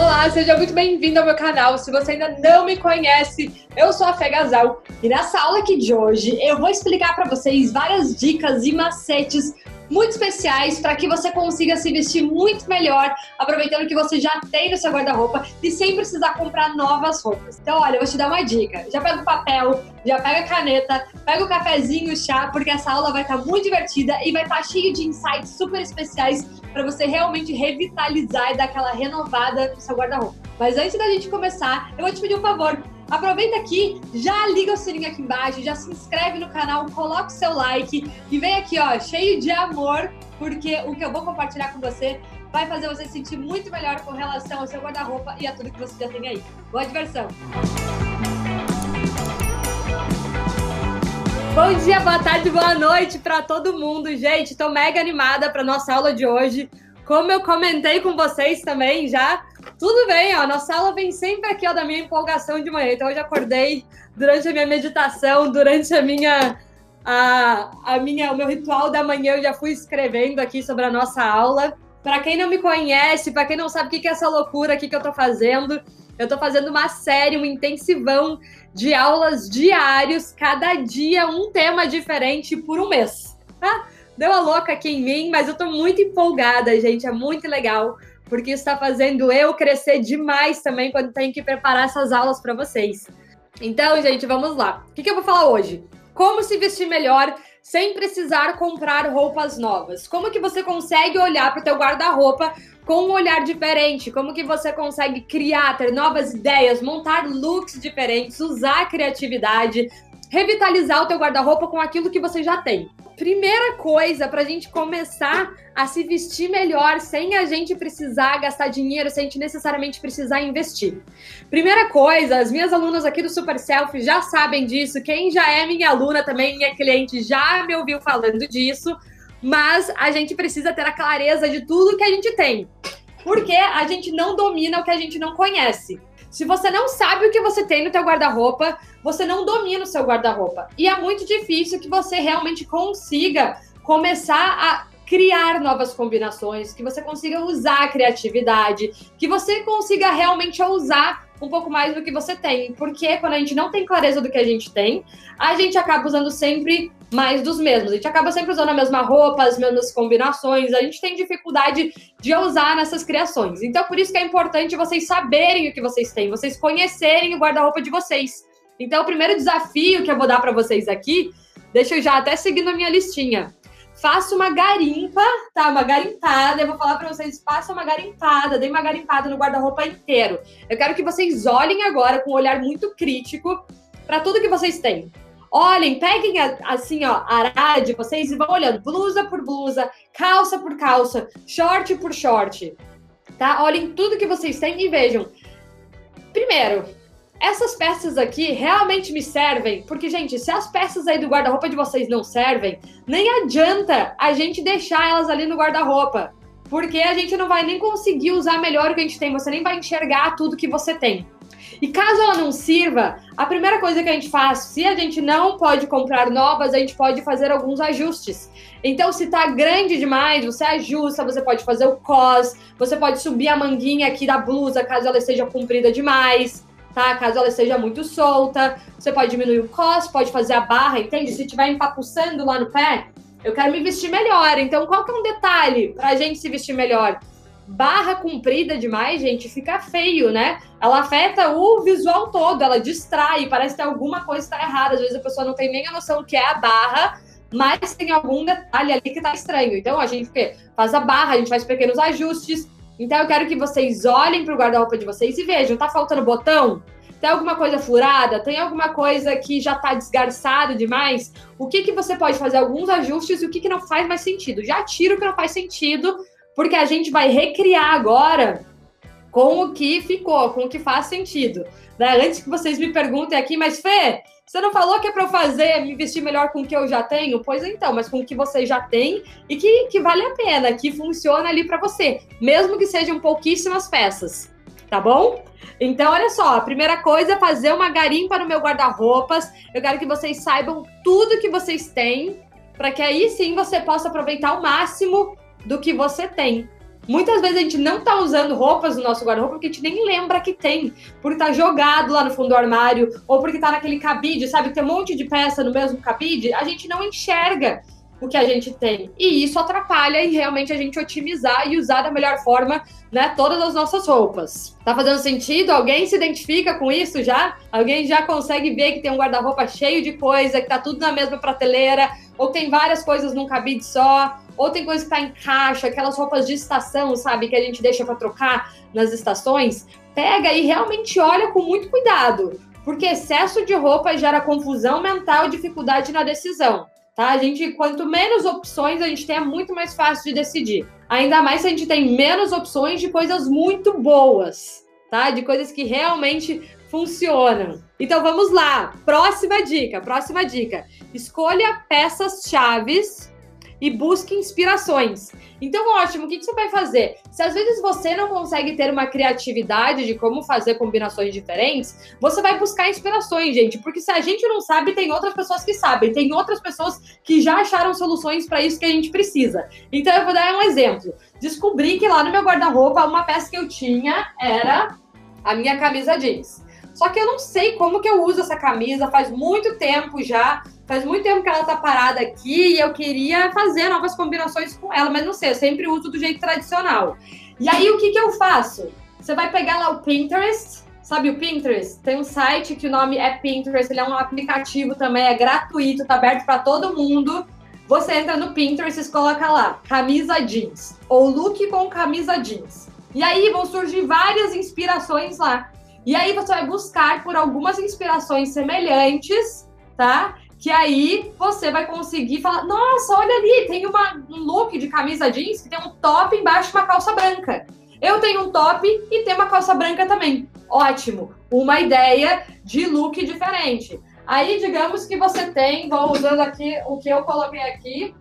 Olá, seja muito bem-vindo ao meu canal. Se você ainda não me conhece, eu sou a Fê Gazal e nessa aula aqui de hoje eu vou explicar para vocês várias dicas e macetes muito especiais para que você consiga se vestir muito melhor, aproveitando que você já tem no seu guarda-roupa e sem precisar comprar novas roupas. Então, olha, eu vou te dar uma dica. Já pega o papel, já pega a caneta, pega o cafezinho, o chá, porque essa aula vai estar tá muito divertida e vai estar tá cheia de insights super especiais para você realmente revitalizar e dar aquela renovada no seu guarda-roupa. Mas antes da gente começar, eu vou te pedir um favor Aproveita aqui, já liga o sininho aqui embaixo, já se inscreve no canal, coloca o seu like e vem aqui, ó, cheio de amor, porque o que eu vou compartilhar com você vai fazer você se sentir muito melhor com relação ao seu guarda-roupa e a tudo que você já tem aí. Boa diversão! Bom dia, boa tarde, boa noite para todo mundo, gente. Tô mega animada para nossa aula de hoje. Como eu comentei com vocês também já, tudo bem, ó. Nossa aula vem sempre aqui, ó, da minha empolgação de manhã. Então, hoje acordei durante a minha meditação, durante a minha. A, a minha, o meu ritual da manhã, eu já fui escrevendo aqui sobre a nossa aula. Para quem não me conhece, para quem não sabe o que é essa loucura aqui que eu tô fazendo, eu tô fazendo uma série, um intensivão de aulas diários, cada dia um tema diferente por um mês, tá? Deu a louca aqui em mim, mas eu tô muito empolgada, gente, é muito legal porque está fazendo eu crescer demais também quando tenho que preparar essas aulas para vocês. Então, gente, vamos lá. O que, que eu vou falar hoje? Como se vestir melhor sem precisar comprar roupas novas? Como que você consegue olhar para o teu guarda-roupa com um olhar diferente? Como que você consegue criar, ter novas ideias, montar looks diferentes, usar a criatividade, revitalizar o teu guarda-roupa com aquilo que você já tem? primeira coisa para a gente começar a se vestir melhor sem a gente precisar gastar dinheiro, sem a gente necessariamente precisar investir. Primeira coisa, as minhas alunas aqui do Super Selfie já sabem disso. Quem já é minha aluna também, minha cliente, já me ouviu falando disso. Mas a gente precisa ter a clareza de tudo que a gente tem. Porque a gente não domina o que a gente não conhece. Se você não sabe o que você tem no teu guarda-roupa, você não domina o seu guarda-roupa. E é muito difícil que você realmente consiga começar a criar novas combinações, que você consiga usar a criatividade, que você consiga realmente usar um pouco mais do que você tem. Porque quando a gente não tem clareza do que a gente tem, a gente acaba usando sempre mais dos mesmos. A gente acaba sempre usando a mesma roupa, as mesmas combinações. A gente tem dificuldade de usar nessas criações. Então, por isso que é importante vocês saberem o que vocês têm, vocês conhecerem o guarda-roupa de vocês. Então, o primeiro desafio que eu vou dar para vocês aqui, deixa eu já até seguir na minha listinha. Faça uma garimpa, tá? Uma garimpada. Eu vou falar para vocês, faça uma garimpada, dê uma garimpada no guarda-roupa inteiro. Eu quero que vocês olhem agora com um olhar muito crítico para tudo que vocês têm. Olhem, peguem assim, ó, a vocês e vão olhando blusa por blusa, calça por calça, short por short. Tá? Olhem tudo que vocês têm e vejam. Primeiro, essas peças aqui realmente me servem? Porque, gente, se as peças aí do guarda-roupa de vocês não servem, nem adianta a gente deixar elas ali no guarda-roupa. Porque a gente não vai nem conseguir usar melhor o que a gente tem, você nem vai enxergar tudo que você tem. E caso ela não sirva, a primeira coisa que a gente faz, se a gente não pode comprar novas, a gente pode fazer alguns ajustes. Então, se tá grande demais, você ajusta, você pode fazer o cos, você pode subir a manguinha aqui da blusa caso ela seja comprida demais tá? Caso ela seja muito solta, você pode diminuir o cos, pode fazer a barra, entende? Se estiver empapuçando lá no pé, eu quero me vestir melhor. Então, qual que é um detalhe pra gente se vestir melhor? Barra comprida demais, gente, fica feio, né? Ela afeta o visual todo, ela distrai, parece que alguma coisa está errada. Às vezes a pessoa não tem nem a noção do que é a barra, mas tem algum detalhe ali que tá estranho. Então a gente faz a barra, a gente faz pequenos ajustes, então eu quero que vocês olhem para o guarda-roupa de vocês e vejam, tá faltando botão? Tem alguma coisa furada? Tem alguma coisa que já está desgarçado demais? O que que você pode fazer alguns ajustes e o que que não faz mais sentido? Já tira o que não faz sentido, porque a gente vai recriar agora com o que ficou, com o que faz sentido. Né? Antes que vocês me perguntem aqui, mas Fê, você não falou que é para eu fazer, me vestir melhor com o que eu já tenho? Pois então, mas com o que você já tem e que, que vale a pena, que funciona ali para você, mesmo que sejam pouquíssimas peças, tá bom? Então, olha só, a primeira coisa é fazer uma garimpa no meu guarda-roupas. Eu quero que vocês saibam tudo que vocês têm, para que aí sim você possa aproveitar o máximo do que você tem. Muitas vezes a gente não tá usando roupas no nosso guarda-roupa porque a gente nem lembra que tem, porque tá jogado lá no fundo do armário, ou porque tá naquele cabide, sabe? Tem um monte de peça no mesmo cabide, a gente não enxerga o que a gente tem. E isso atrapalha em realmente a gente otimizar e usar da melhor forma, né, todas as nossas roupas. Tá fazendo sentido? Alguém se identifica com isso já? Alguém já consegue ver que tem um guarda-roupa cheio de coisa, que tá tudo na mesma prateleira, ou tem várias coisas num cabide só, ou tem coisa que tá em caixa, aquelas roupas de estação, sabe, que a gente deixa para trocar nas estações? Pega e realmente olha com muito cuidado, porque excesso de roupa gera confusão mental e dificuldade na decisão. Tá? A gente, quanto menos opções a gente tem, é muito mais fácil de decidir. Ainda mais se a gente tem menos opções de coisas muito boas, tá? De coisas que realmente funcionam. Então vamos lá. Próxima dica, próxima dica. Escolha peças chaves e busque inspirações. Então, ótimo, o que, que você vai fazer? Se às vezes você não consegue ter uma criatividade de como fazer combinações diferentes, você vai buscar inspirações, gente. Porque se a gente não sabe, tem outras pessoas que sabem, tem outras pessoas que já acharam soluções para isso que a gente precisa. Então, eu vou dar um exemplo. Descobri que lá no meu guarda-roupa, uma peça que eu tinha era a minha camisa jeans. Só que eu não sei como que eu uso essa camisa, faz muito tempo já. Faz muito tempo que ela tá parada aqui e eu queria fazer novas combinações com ela, mas não sei, eu sempre uso do jeito tradicional. E aí o que que eu faço? Você vai pegar lá o Pinterest, sabe o Pinterest? Tem um site que o nome é Pinterest, ele é um aplicativo também, é gratuito, tá aberto para todo mundo. Você entra no Pinterest e coloca lá camisa jeans ou look com camisa jeans. E aí vão surgir várias inspirações lá. E aí você vai buscar por algumas inspirações semelhantes, tá? que aí você vai conseguir falar: nossa, olha ali, tem uma, um look de camisa jeans que tem um top embaixo e uma calça branca. Eu tenho um top e tem uma calça branca também. Ótimo, uma ideia de look diferente. Aí, digamos que você tem, vou usando aqui o que eu coloquei aqui.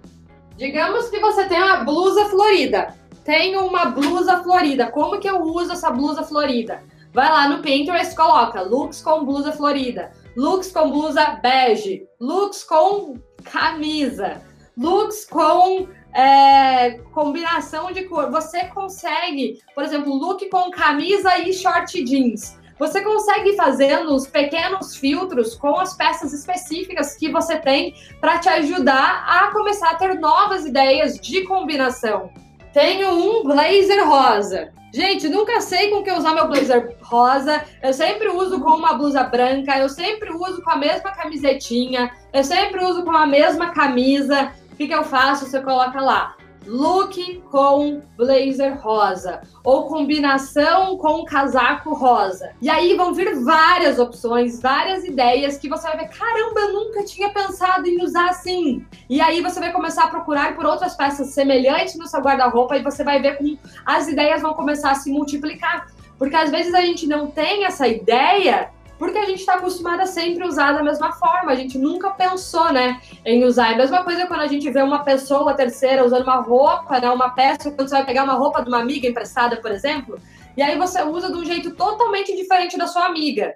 Digamos que você tem uma blusa florida. Tenho uma blusa florida. Como que eu uso essa blusa florida? Vai lá no Pinterest, coloca looks com blusa florida looks com blusa bege, looks com camisa, looks com é, combinação de cor. Você consegue, por exemplo, look com camisa e short jeans. Você consegue fazendo os pequenos filtros com as peças específicas que você tem para te ajudar a começar a ter novas ideias de combinação. Tenho um blazer rosa. Gente, nunca sei com que usar meu blazer rosa. Eu sempre uso com uma blusa branca. Eu sempre uso com a mesma camisetinha. Eu sempre uso com a mesma camisa. O que, que eu faço? Você coloca lá look com blazer rosa ou combinação com casaco rosa. E aí vão vir várias opções, várias ideias que você vai ver, caramba, eu nunca tinha pensado em usar assim. E aí você vai começar a procurar por outras peças semelhantes no seu guarda-roupa e você vai ver como as ideias vão começar a se multiplicar. Porque às vezes a gente não tem essa ideia porque a gente está acostumada a sempre usar da mesma forma. A gente nunca pensou, né, em usar. É a mesma coisa quando a gente vê uma pessoa terceira usando uma roupa, né, uma peça, quando você vai pegar uma roupa de uma amiga emprestada, por exemplo, e aí você usa de um jeito totalmente diferente da sua amiga.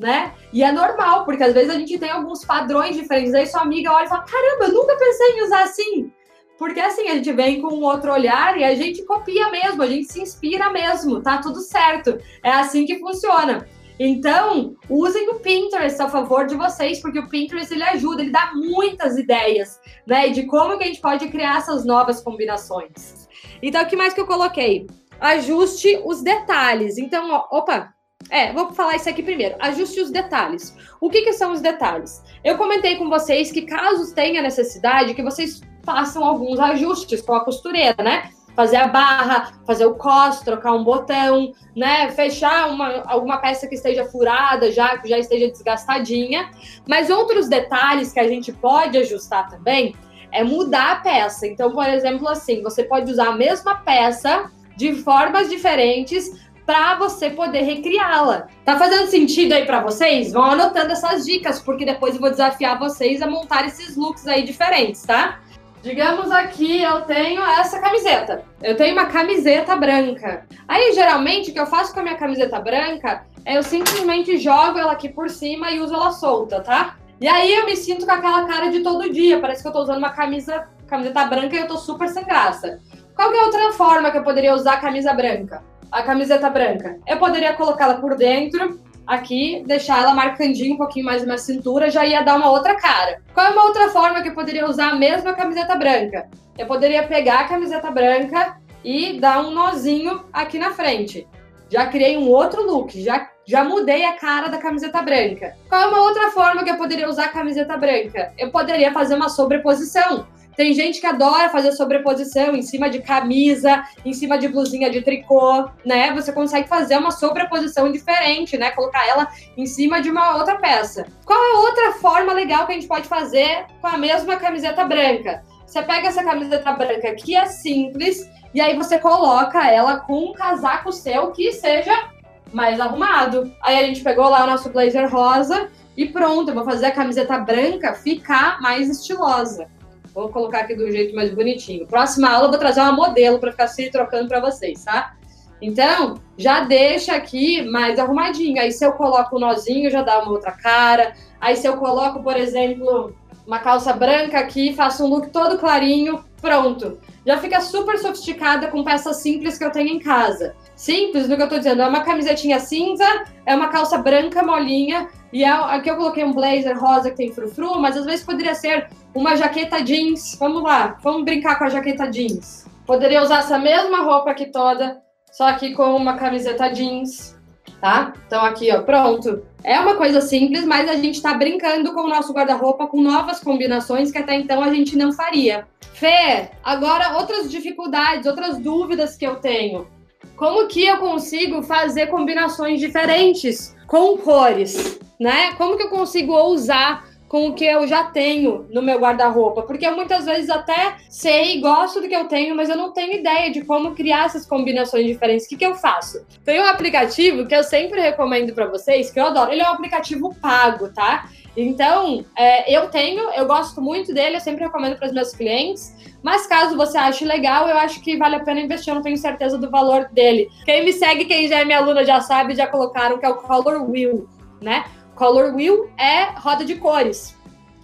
Né? E é normal, porque às vezes a gente tem alguns padrões diferentes. Aí sua amiga olha e fala: caramba, eu nunca pensei em usar assim. Porque assim, a gente vem com um outro olhar e a gente copia mesmo, a gente se inspira mesmo, tá tudo certo. É assim que funciona. Então, usem o Pinterest a favor de vocês, porque o Pinterest ele ajuda, ele dá muitas ideias, né, de como que a gente pode criar essas novas combinações. Então, o que mais que eu coloquei? Ajuste os detalhes. Então, ó, opa, é, vou falar isso aqui primeiro. Ajuste os detalhes. O que, que são os detalhes? Eu comentei com vocês que caso tenha necessidade, que vocês façam alguns ajustes com a costureira, né? Fazer a barra, fazer o cos, trocar um botão, né? Fechar uma, alguma peça que esteja furada, já que já esteja desgastadinha. Mas outros detalhes que a gente pode ajustar também é mudar a peça. Então, por exemplo, assim, você pode usar a mesma peça de formas diferentes para você poder recriá-la. Tá fazendo sentido aí para vocês? Vão anotando essas dicas, porque depois eu vou desafiar vocês a montar esses looks aí diferentes, tá? Digamos aqui, eu tenho essa camiseta. Eu tenho uma camiseta branca. Aí, geralmente, o que eu faço com a minha camiseta branca é eu simplesmente jogo ela aqui por cima e uso ela solta, tá? E aí eu me sinto com aquela cara de todo dia. Parece que eu tô usando uma camisa, camiseta branca e eu tô super sem graça. Qual que é outra forma que eu poderia usar a camisa branca? A camiseta branca. Eu poderia colocá-la por dentro, aqui, deixar ela marcandinho um pouquinho mais na cintura, já ia dar uma outra cara. Qual é uma outra forma que eu poderia usar a mesma camiseta branca? Eu poderia pegar a camiseta branca e dar um nozinho aqui na frente. Já criei um outro look, já, já mudei a cara da camiseta branca. Qual é uma outra forma que eu poderia usar a camiseta branca? Eu poderia fazer uma sobreposição. Tem gente que adora fazer sobreposição em cima de camisa, em cima de blusinha de tricô, né? Você consegue fazer uma sobreposição diferente, né? Colocar ela em cima de uma outra peça. Qual é outra forma legal que a gente pode fazer com a mesma camiseta branca? Você pega essa camiseta branca que é simples e aí você coloca ela com um casaco seu que seja mais arrumado. Aí a gente pegou lá o nosso blazer rosa e pronto, eu vou fazer a camiseta branca ficar mais estilosa. Vou colocar aqui do jeito mais bonitinho. Próxima aula eu vou trazer uma modelo para ficar se trocando para vocês, tá? Então, já deixa aqui mais arrumadinho. Aí se eu coloco o um nozinho, já dá uma outra cara. Aí se eu coloco, por exemplo, uma calça branca aqui, faço um look todo clarinho, pronto. Já fica super sofisticada com peças simples que eu tenho em casa. Simples, no que eu tô dizendo, é uma camisetinha cinza, é uma calça branca molinha, e é, aqui eu coloquei um blazer rosa que tem frufru, mas às vezes poderia ser uma jaqueta jeans. Vamos lá, vamos brincar com a jaqueta jeans. Poderia usar essa mesma roupa aqui toda, só aqui com uma camiseta jeans, tá? Então aqui, ó, pronto. É uma coisa simples, mas a gente tá brincando com o nosso guarda-roupa com novas combinações que até então a gente não faria. Fê, agora outras dificuldades, outras dúvidas que eu tenho. Como que eu consigo fazer combinações diferentes com cores, né? Como que eu consigo ousar com o que eu já tenho no meu guarda-roupa, porque eu muitas vezes até sei, gosto do que eu tenho, mas eu não tenho ideia de como criar essas combinações diferentes. O que, que eu faço? Tem um aplicativo que eu sempre recomendo para vocês, que eu adoro. Ele é um aplicativo pago, tá? Então, é, eu tenho, eu gosto muito dele, eu sempre recomendo para os meus clientes. Mas caso você ache legal, eu acho que vale a pena investir, eu não tenho certeza do valor dele. Quem me segue, quem já é minha aluna já sabe, já colocaram que é o Color Wheel, né? Color Wheel é roda de cores.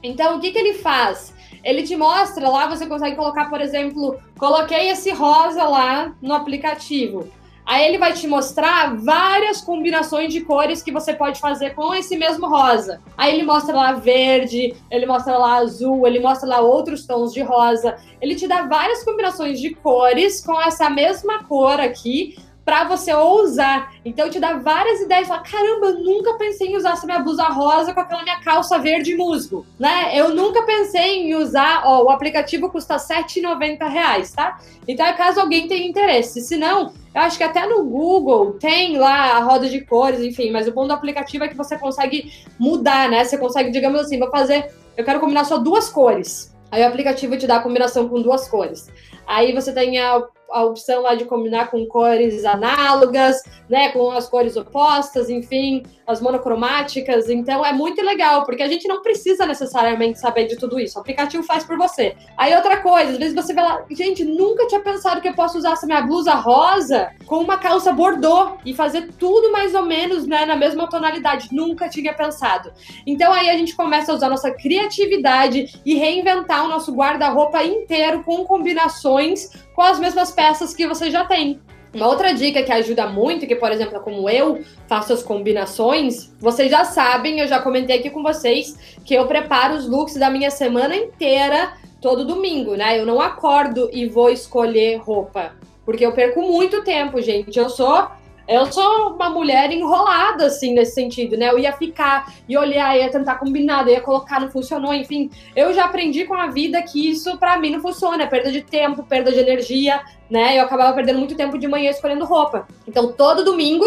Então, o que, que ele faz? Ele te mostra lá, você consegue colocar, por exemplo, coloquei esse rosa lá no aplicativo. Aí ele vai te mostrar várias combinações de cores que você pode fazer com esse mesmo rosa. Aí ele mostra lá verde, ele mostra lá azul, ele mostra lá outros tons de rosa. Ele te dá várias combinações de cores com essa mesma cor aqui para você ousar. Então te dá várias ideias, fala, caramba, eu nunca pensei em usar essa minha blusa rosa com aquela minha calça verde musgo, né? Eu nunca pensei em usar, ó, o aplicativo custa R$ 7,90, tá? Então é caso alguém tenha interesse. Se não, eu acho que até no Google tem lá a roda de cores, enfim, mas o bom do aplicativo é que você consegue mudar, né? Você consegue, digamos assim, vou fazer, eu quero combinar só duas cores. Aí o aplicativo te dá a combinação com duas cores. Aí você tem a a opção lá de combinar com cores análogas, né, com as cores opostas, enfim, as monocromáticas. Então é muito legal, porque a gente não precisa necessariamente saber de tudo isso. O aplicativo faz por você. Aí outra coisa, às vezes você vai lá, gente, nunca tinha pensado que eu posso usar essa minha blusa rosa com uma calça bordô e fazer tudo mais ou menos, né, na mesma tonalidade. Nunca tinha pensado. Então aí a gente começa a usar nossa criatividade e reinventar o nosso guarda-roupa inteiro com combinações com as mesmas peças que você já tem. Uma outra dica que ajuda muito, que, por exemplo, como eu faço as combinações, vocês já sabem, eu já comentei aqui com vocês, que eu preparo os looks da minha semana inteira todo domingo, né? Eu não acordo e vou escolher roupa. Porque eu perco muito tempo, gente. Eu sou eu sou uma mulher enrolada, assim, nesse sentido, né? Eu ia ficar e olhar, ia tentar combinar, ia colocar, não funcionou, enfim. Eu já aprendi com a vida que isso, para mim, não funciona. É perda de tempo, perda de energia, né? Eu acabava perdendo muito tempo de manhã escolhendo roupa. Então, todo domingo,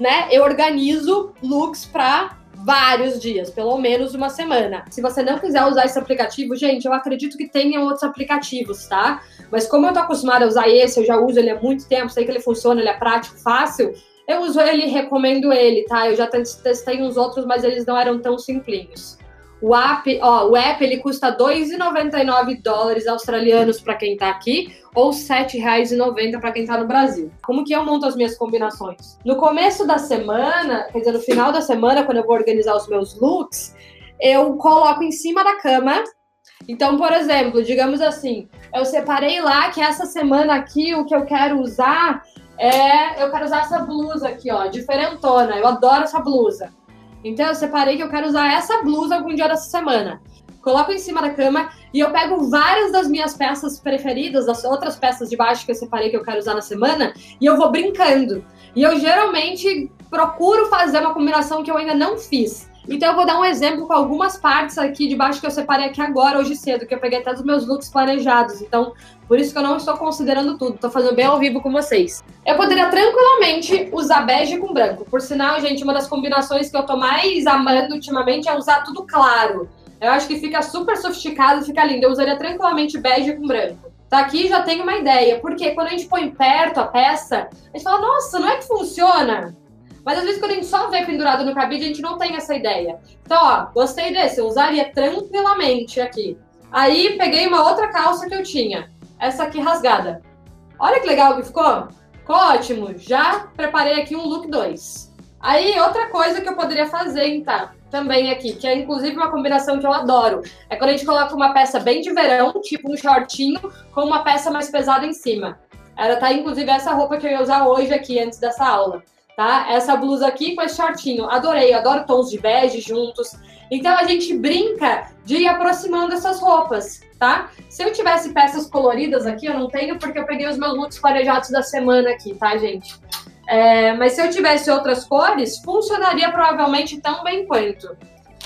né, eu organizo looks pra vários dias, pelo menos uma semana. Se você não quiser usar esse aplicativo, gente, eu acredito que tenham outros aplicativos, tá? Mas como eu tô acostumada a usar esse, eu já uso ele há muito tempo, sei que ele funciona, ele é prático, fácil, eu uso ele recomendo ele, tá? Eu já testei uns outros, mas eles não eram tão simplinhos. O app, ó, o app ele custa 2,99 dólares australianos para quem está aqui ou R$ 7,90 para quem está no Brasil. Como que eu monto as minhas combinações? No começo da semana, quer dizer, no final da semana, quando eu vou organizar os meus looks, eu coloco em cima da cama Então, por exemplo, digamos assim, eu separei lá que essa semana aqui o que eu quero usar é. Eu quero usar essa blusa aqui, ó, diferentona. Eu adoro essa blusa. Então, eu separei que eu quero usar essa blusa algum dia dessa semana. Coloco em cima da cama e eu pego várias das minhas peças preferidas, das outras peças de baixo que eu separei que eu quero usar na semana, e eu vou brincando. E eu geralmente procuro fazer uma combinação que eu ainda não fiz. Então eu vou dar um exemplo com algumas partes aqui de baixo que eu separei aqui agora, hoje cedo, que eu peguei até dos meus looks planejados. Então, por isso que eu não estou considerando tudo, estou fazendo bem ao vivo com vocês. Eu poderia tranquilamente usar bege com branco. Por sinal, gente, uma das combinações que eu tô mais amando ultimamente é usar tudo claro. Eu acho que fica super sofisticado, fica lindo. Eu usaria tranquilamente bege com branco. Tá aqui já tem uma ideia, porque quando a gente põe perto a peça, a gente fala, nossa, não é que funciona? Mas às vezes quando a gente só vê pendurado no cabide, a gente não tem essa ideia. Então, ó, gostei desse, eu usaria tranquilamente aqui. Aí peguei uma outra calça que eu tinha, essa aqui rasgada. Olha que legal que ficou. Ficou ótimo. Já preparei aqui um look 2. Aí, outra coisa que eu poderia fazer, então, também aqui, que é inclusive uma combinação que eu adoro, é quando a gente coloca uma peça bem de verão, tipo um shortinho, com uma peça mais pesada em cima. Era tá, inclusive, essa roupa que eu ia usar hoje aqui, antes dessa aula tá? Essa blusa aqui com esse shortinho. Adorei, adoro tons de bege juntos. Então a gente brinca de ir aproximando essas roupas, tá? Se eu tivesse peças coloridas aqui, eu não tenho porque eu peguei os meus looks parejados da semana aqui, tá, gente? É, mas se eu tivesse outras cores, funcionaria provavelmente tão bem quanto.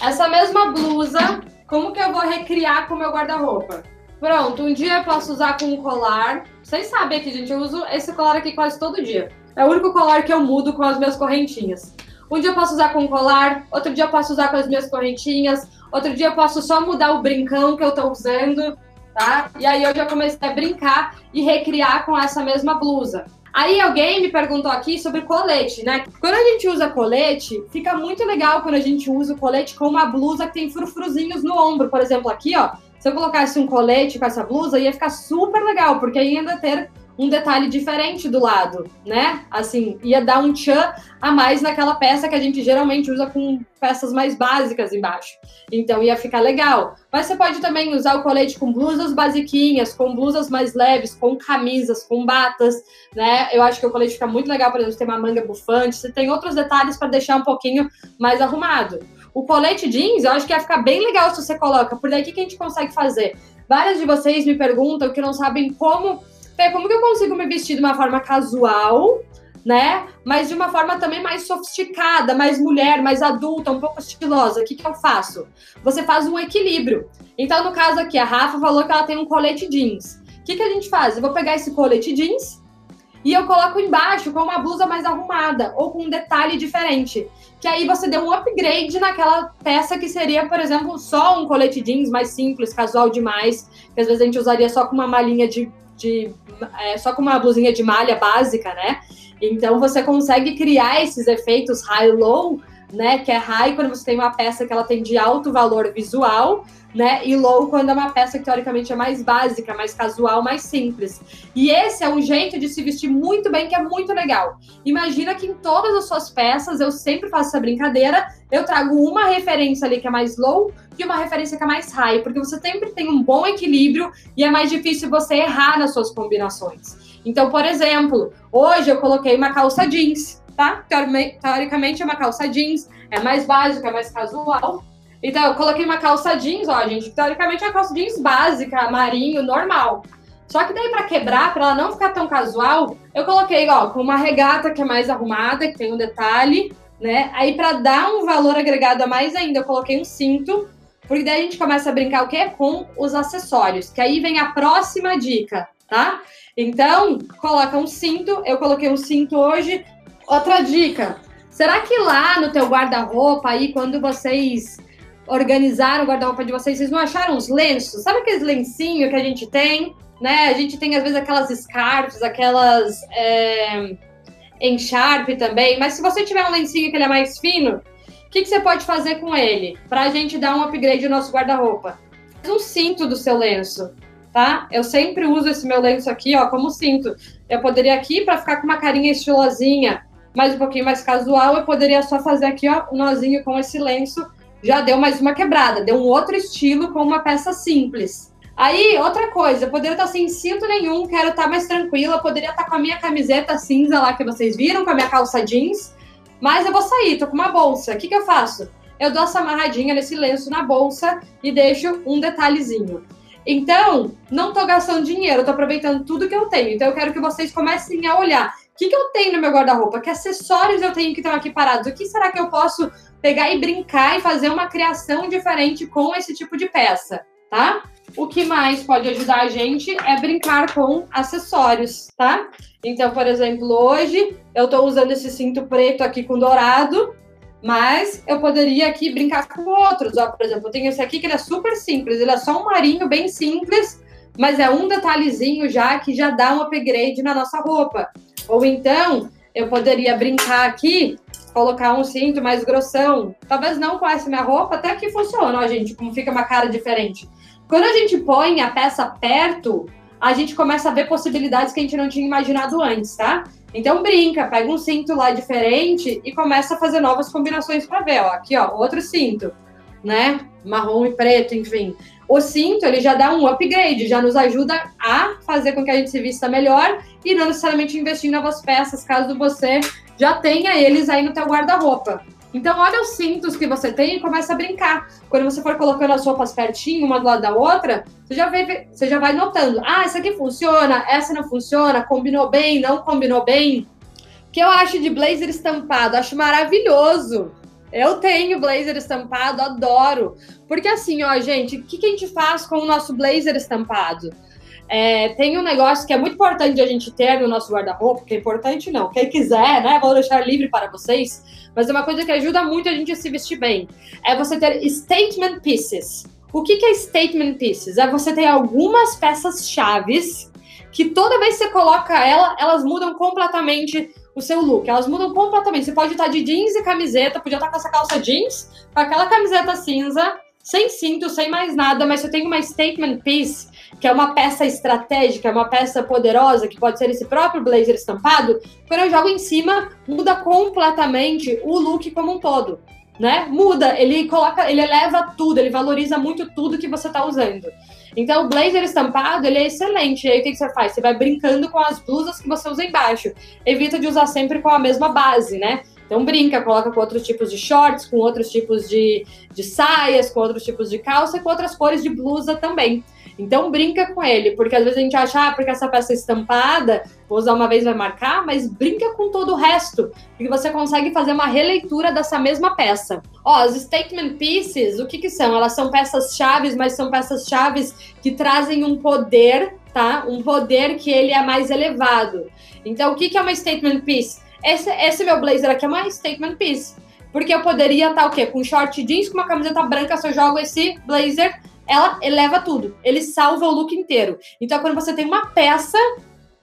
Essa mesma blusa, como que eu vou recriar com o meu guarda-roupa? Pronto, um dia eu posso usar com um colar. Vocês sabem aqui, gente, eu uso esse colar aqui quase todo dia. É o único colar que eu mudo com as minhas correntinhas. Um dia eu posso usar com colar, outro dia eu posso usar com as minhas correntinhas, outro dia eu posso só mudar o brincão que eu tô usando, tá? E aí eu já comecei a brincar e recriar com essa mesma blusa. Aí alguém me perguntou aqui sobre colete, né? Quando a gente usa colete, fica muito legal quando a gente usa o colete com uma blusa que tem frufruzinhos no ombro. Por exemplo, aqui, ó, se eu colocasse um colete com essa blusa, ia ficar super legal, porque ainda ter um detalhe diferente do lado, né? Assim, ia dar um tchan a mais naquela peça que a gente geralmente usa com peças mais básicas embaixo. Então ia ficar legal. Mas você pode também usar o colete com blusas basiquinhas, com blusas mais leves, com camisas, com batas, né? Eu acho que o colete fica muito legal, por exemplo, ter uma manga bufante. Você tem outros detalhes para deixar um pouquinho mais arrumado. O colete jeans, eu acho que ia ficar bem legal se você coloca. Por daí, o que a gente consegue fazer? Várias de vocês me perguntam que não sabem como Fê, como que eu consigo me vestir de uma forma casual, né? Mas de uma forma também mais sofisticada, mais mulher, mais adulta, um pouco estilosa. O que, que eu faço? Você faz um equilíbrio. Então, no caso aqui, a Rafa falou que ela tem um colete jeans. O que, que a gente faz? Eu vou pegar esse colete jeans e eu coloco embaixo com uma blusa mais arrumada ou com um detalhe diferente. Que aí você deu um upgrade naquela peça que seria, por exemplo, só um colete jeans mais simples, casual demais, que às vezes a gente usaria só com uma malinha de de é, só com uma blusinha de malha básica, né? Então você consegue criar esses efeitos high-low, né? Que é high quando você tem uma peça que ela tem de alto valor visual, né? E low quando é uma peça que teoricamente é mais básica, mais casual, mais simples. E esse é um jeito de se vestir muito bem que é muito legal. Imagina que em todas as suas peças eu sempre faço essa brincadeira, eu trago uma referência ali que é mais low e uma referência que é mais high, porque você sempre tem um bom equilíbrio e é mais difícil você errar nas suas combinações. Então, por exemplo, hoje eu coloquei uma calça jeans, tá? Teoricamente é uma calça jeans, é mais básica, é mais casual, então, eu coloquei uma calça jeans, ó, gente. Teoricamente é uma calça jeans básica, marinho, normal. Só que daí, para quebrar, para ela não ficar tão casual, eu coloquei, ó, com uma regata que é mais arrumada, que tem um detalhe, né? Aí, para dar um valor agregado a mais ainda, eu coloquei um cinto. Porque daí a gente começa a brincar o quê? Com os acessórios. Que aí vem a próxima dica, tá? Então, coloca um cinto. Eu coloquei um cinto hoje. Outra dica. Será que lá no teu guarda-roupa aí, quando vocês organizaram o guarda-roupa de vocês, vocês não acharam os lenços? Sabe aqueles lencinhos que a gente tem? Né? A gente tem, às vezes, aquelas scarfs, aquelas é, encharpe também. Mas se você tiver um lencinho que ele é mais fino, o que, que você pode fazer com ele? Para a gente dar um upgrade no nosso guarda-roupa? Um cinto do seu lenço, tá? Eu sempre uso esse meu lenço aqui, ó, como cinto. Eu poderia aqui, para ficar com uma carinha estilosinha, mas um pouquinho mais casual, eu poderia só fazer aqui, ó, um nozinho com esse lenço já deu mais uma quebrada, deu um outro estilo com uma peça simples. Aí, outra coisa, eu poderia estar sem cinto nenhum, quero estar mais tranquila, poderia estar com a minha camiseta cinza lá que vocês viram, com a minha calça jeans, mas eu vou sair, tô com uma bolsa. O que, que eu faço? Eu dou essa amarradinha nesse lenço na bolsa e deixo um detalhezinho. Então, não tô gastando dinheiro, tô aproveitando tudo que eu tenho. Então, eu quero que vocês comecem a olhar. O que, que eu tenho no meu guarda-roupa? Que acessórios eu tenho que estão aqui parados? O que será que eu posso pegar e brincar e fazer uma criação diferente com esse tipo de peça, tá? O que mais pode ajudar a gente é brincar com acessórios, tá? Então, por exemplo, hoje eu tô usando esse cinto preto aqui com dourado, mas eu poderia aqui brincar com outros. Ó, por exemplo, eu tenho esse aqui que ele é super simples, ele é só um marinho bem simples, mas é um detalhezinho já que já dá um upgrade na nossa roupa. Ou então, eu poderia brincar aqui, colocar um cinto mais grossão. Talvez não com essa minha roupa, até que funciona, ó, gente, como fica uma cara diferente. Quando a gente põe a peça perto, a gente começa a ver possibilidades que a gente não tinha imaginado antes, tá? Então brinca, pega um cinto lá diferente e começa a fazer novas combinações para ver, ó. Aqui, ó, outro cinto, né? Marrom e preto, enfim. O cinto, ele já dá um upgrade, já nos ajuda a fazer com que a gente se vista melhor e não necessariamente investir em novas peças, caso você já tenha eles aí no teu guarda-roupa. Então, olha os cintos que você tem e começa a brincar. Quando você for colocando as roupas pertinho, uma do lado da outra, você já, vê, você já vai notando. Ah, essa aqui funciona, essa não funciona, combinou bem, não combinou bem. O que eu acho de blazer estampado? Acho maravilhoso. Eu tenho blazer estampado, adoro. Porque assim, ó, gente, o que, que a gente faz com o nosso blazer estampado? É, tem um negócio que é muito importante a gente ter no nosso guarda-roupa, que é importante não, quem quiser, né, vou deixar livre para vocês, mas é uma coisa que ajuda muito a gente a se vestir bem. É você ter statement pieces. O que, que é statement pieces? É você ter algumas peças chaves que toda vez que você coloca ela, elas mudam completamente o seu look. Elas mudam completamente. Você pode estar de jeans e camiseta, podia estar com essa calça jeans, com aquela camiseta cinza, sem cinto, sem mais nada, mas você tem uma statement piece que é uma peça estratégica, uma peça poderosa, que pode ser esse próprio blazer estampado, quando eu jogo em cima, muda completamente o look como um todo. Né? Muda, ele coloca, ele eleva tudo, ele valoriza muito tudo que você está usando. Então, o blazer estampado, ele é excelente. E aí, o que, você faz? Você vai brincando com as blusas que você usa embaixo. Evita de usar sempre com a mesma base, né? Então, brinca, coloca com outros tipos de shorts, com outros tipos de, de saias, com outros tipos de calça e com outras cores de blusa também. Então brinca com ele, porque às vezes a gente acha, ah, porque essa peça é estampada, vou usar uma vez vai marcar, mas brinca com todo o resto, porque você consegue fazer uma releitura dessa mesma peça. Ó, as statement pieces, o que que são? Elas são peças chaves, mas são peças chaves que trazem um poder, tá? Um poder que ele é mais elevado. Então, o que que é uma statement piece? Esse, esse meu blazer aqui é uma statement piece. Porque eu poderia estar o quê? Com short jeans, com uma camiseta branca, se eu jogo esse blazer ela eleva tudo. Ele salva o look inteiro. Então, quando você tem uma peça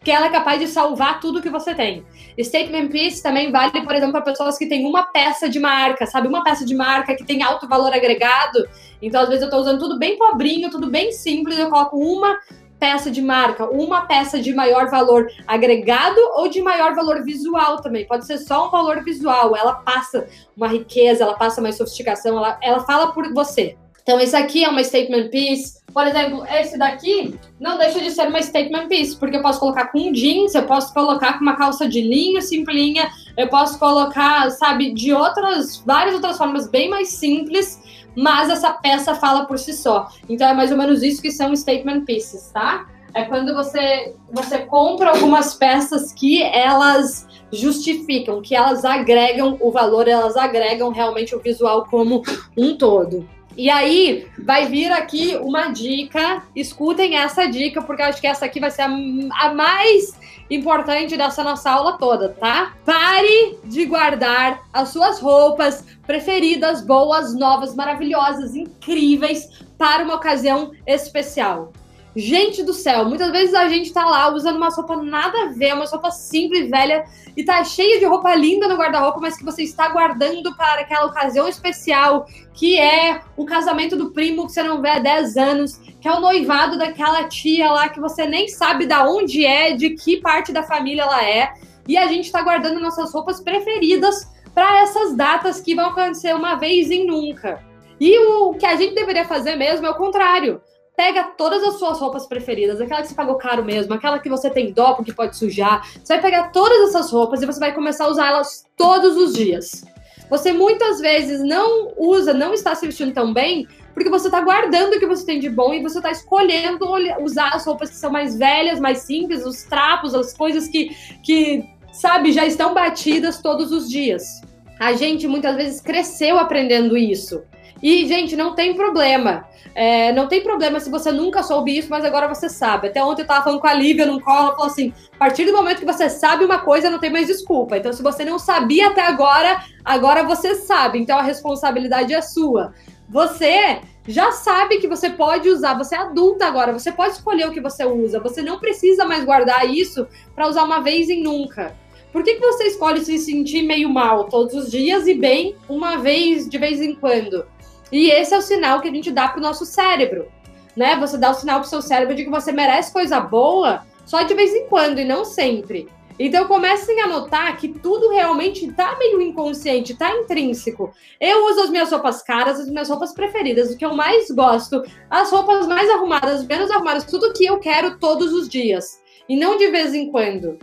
que ela é capaz de salvar tudo que você tem. Statement piece também vale, por exemplo, para pessoas que têm uma peça de marca, sabe? Uma peça de marca que tem alto valor agregado. Então, às vezes, eu estou usando tudo bem pobrinho, tudo bem simples, eu coloco uma peça de marca, uma peça de maior valor agregado ou de maior valor visual também. Pode ser só um valor visual. Ela passa uma riqueza, ela passa mais sofisticação, ela, ela fala por você. Então, esse aqui é uma statement piece. Por exemplo, esse daqui não deixa de ser uma statement piece, porque eu posso colocar com jeans, eu posso colocar com uma calça de linho simplinha, eu posso colocar, sabe, de outras, várias outras formas bem mais simples, mas essa peça fala por si só. Então, é mais ou menos isso que são statement pieces, tá? É quando você, você compra algumas peças que elas justificam, que elas agregam o valor, elas agregam realmente o visual como um todo. E aí vai vir aqui uma dica. Escutem essa dica, porque acho que essa aqui vai ser a, a mais importante dessa nossa aula toda, tá? Pare de guardar as suas roupas preferidas, boas, novas, maravilhosas, incríveis para uma ocasião especial. Gente do céu, muitas vezes a gente tá lá usando uma roupa nada a ver, uma roupa simples, velha, e tá cheia de roupa linda no guarda-roupa, mas que você está guardando para aquela ocasião especial, que é o casamento do primo que você não vê há 10 anos, que é o noivado daquela tia lá que você nem sabe da onde é, de que parte da família ela é. E a gente tá guardando nossas roupas preferidas para essas datas que vão acontecer uma vez em nunca. E o que a gente deveria fazer mesmo é o contrário. Pega todas as suas roupas preferidas, aquela que você pagou caro mesmo, aquela que você tem dó porque pode sujar. Você vai pegar todas essas roupas e você vai começar a usar elas todos os dias. Você muitas vezes não usa, não está se vestindo tão bem, porque você está guardando o que você tem de bom e você está escolhendo usar as roupas que são mais velhas, mais simples, os trapos, as coisas que, que sabe, já estão batidas todos os dias. A gente muitas vezes cresceu aprendendo isso. E, gente, não tem problema. É, não tem problema se você nunca soube isso, mas agora você sabe. Até ontem eu tava falando com a Lívia num colo, ela falou assim: a partir do momento que você sabe uma coisa, não tem mais desculpa. Então, se você não sabia até agora, agora você sabe. Então, a responsabilidade é sua. Você já sabe que você pode usar, você é adulta agora, você pode escolher o que você usa, você não precisa mais guardar isso para usar uma vez e nunca. Por que, que você escolhe se sentir meio mal todos os dias e bem uma vez de vez em quando? E esse é o sinal que a gente dá para o nosso cérebro, né? Você dá o sinal para o seu cérebro de que você merece coisa boa só de vez em quando e não sempre. Então comecem a notar que tudo realmente está meio inconsciente, está intrínseco. Eu uso as minhas roupas caras, as minhas roupas preferidas, o que eu mais gosto, as roupas mais arrumadas, menos arrumadas, tudo que eu quero todos os dias. E não de vez em quando.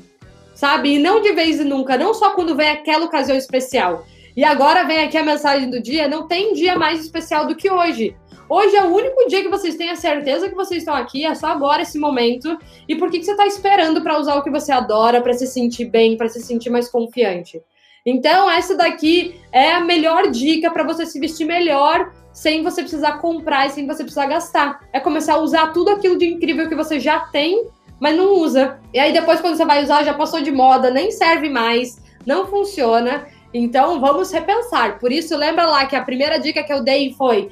Sabe? E não de vez em nunca, não só quando vem aquela ocasião especial. E agora vem aqui a mensagem do dia: não tem dia mais especial do que hoje. Hoje é o único dia que vocês têm a certeza que vocês estão aqui, é só agora esse momento. E por que, que você está esperando para usar o que você adora, para se sentir bem, para se sentir mais confiante? Então, essa daqui é a melhor dica para você se vestir melhor sem você precisar comprar e sem você precisar gastar. É começar a usar tudo aquilo de incrível que você já tem, mas não usa. E aí depois, quando você vai usar, já passou de moda, nem serve mais, não funciona. Então, vamos repensar. Por isso, lembra lá que a primeira dica que eu dei foi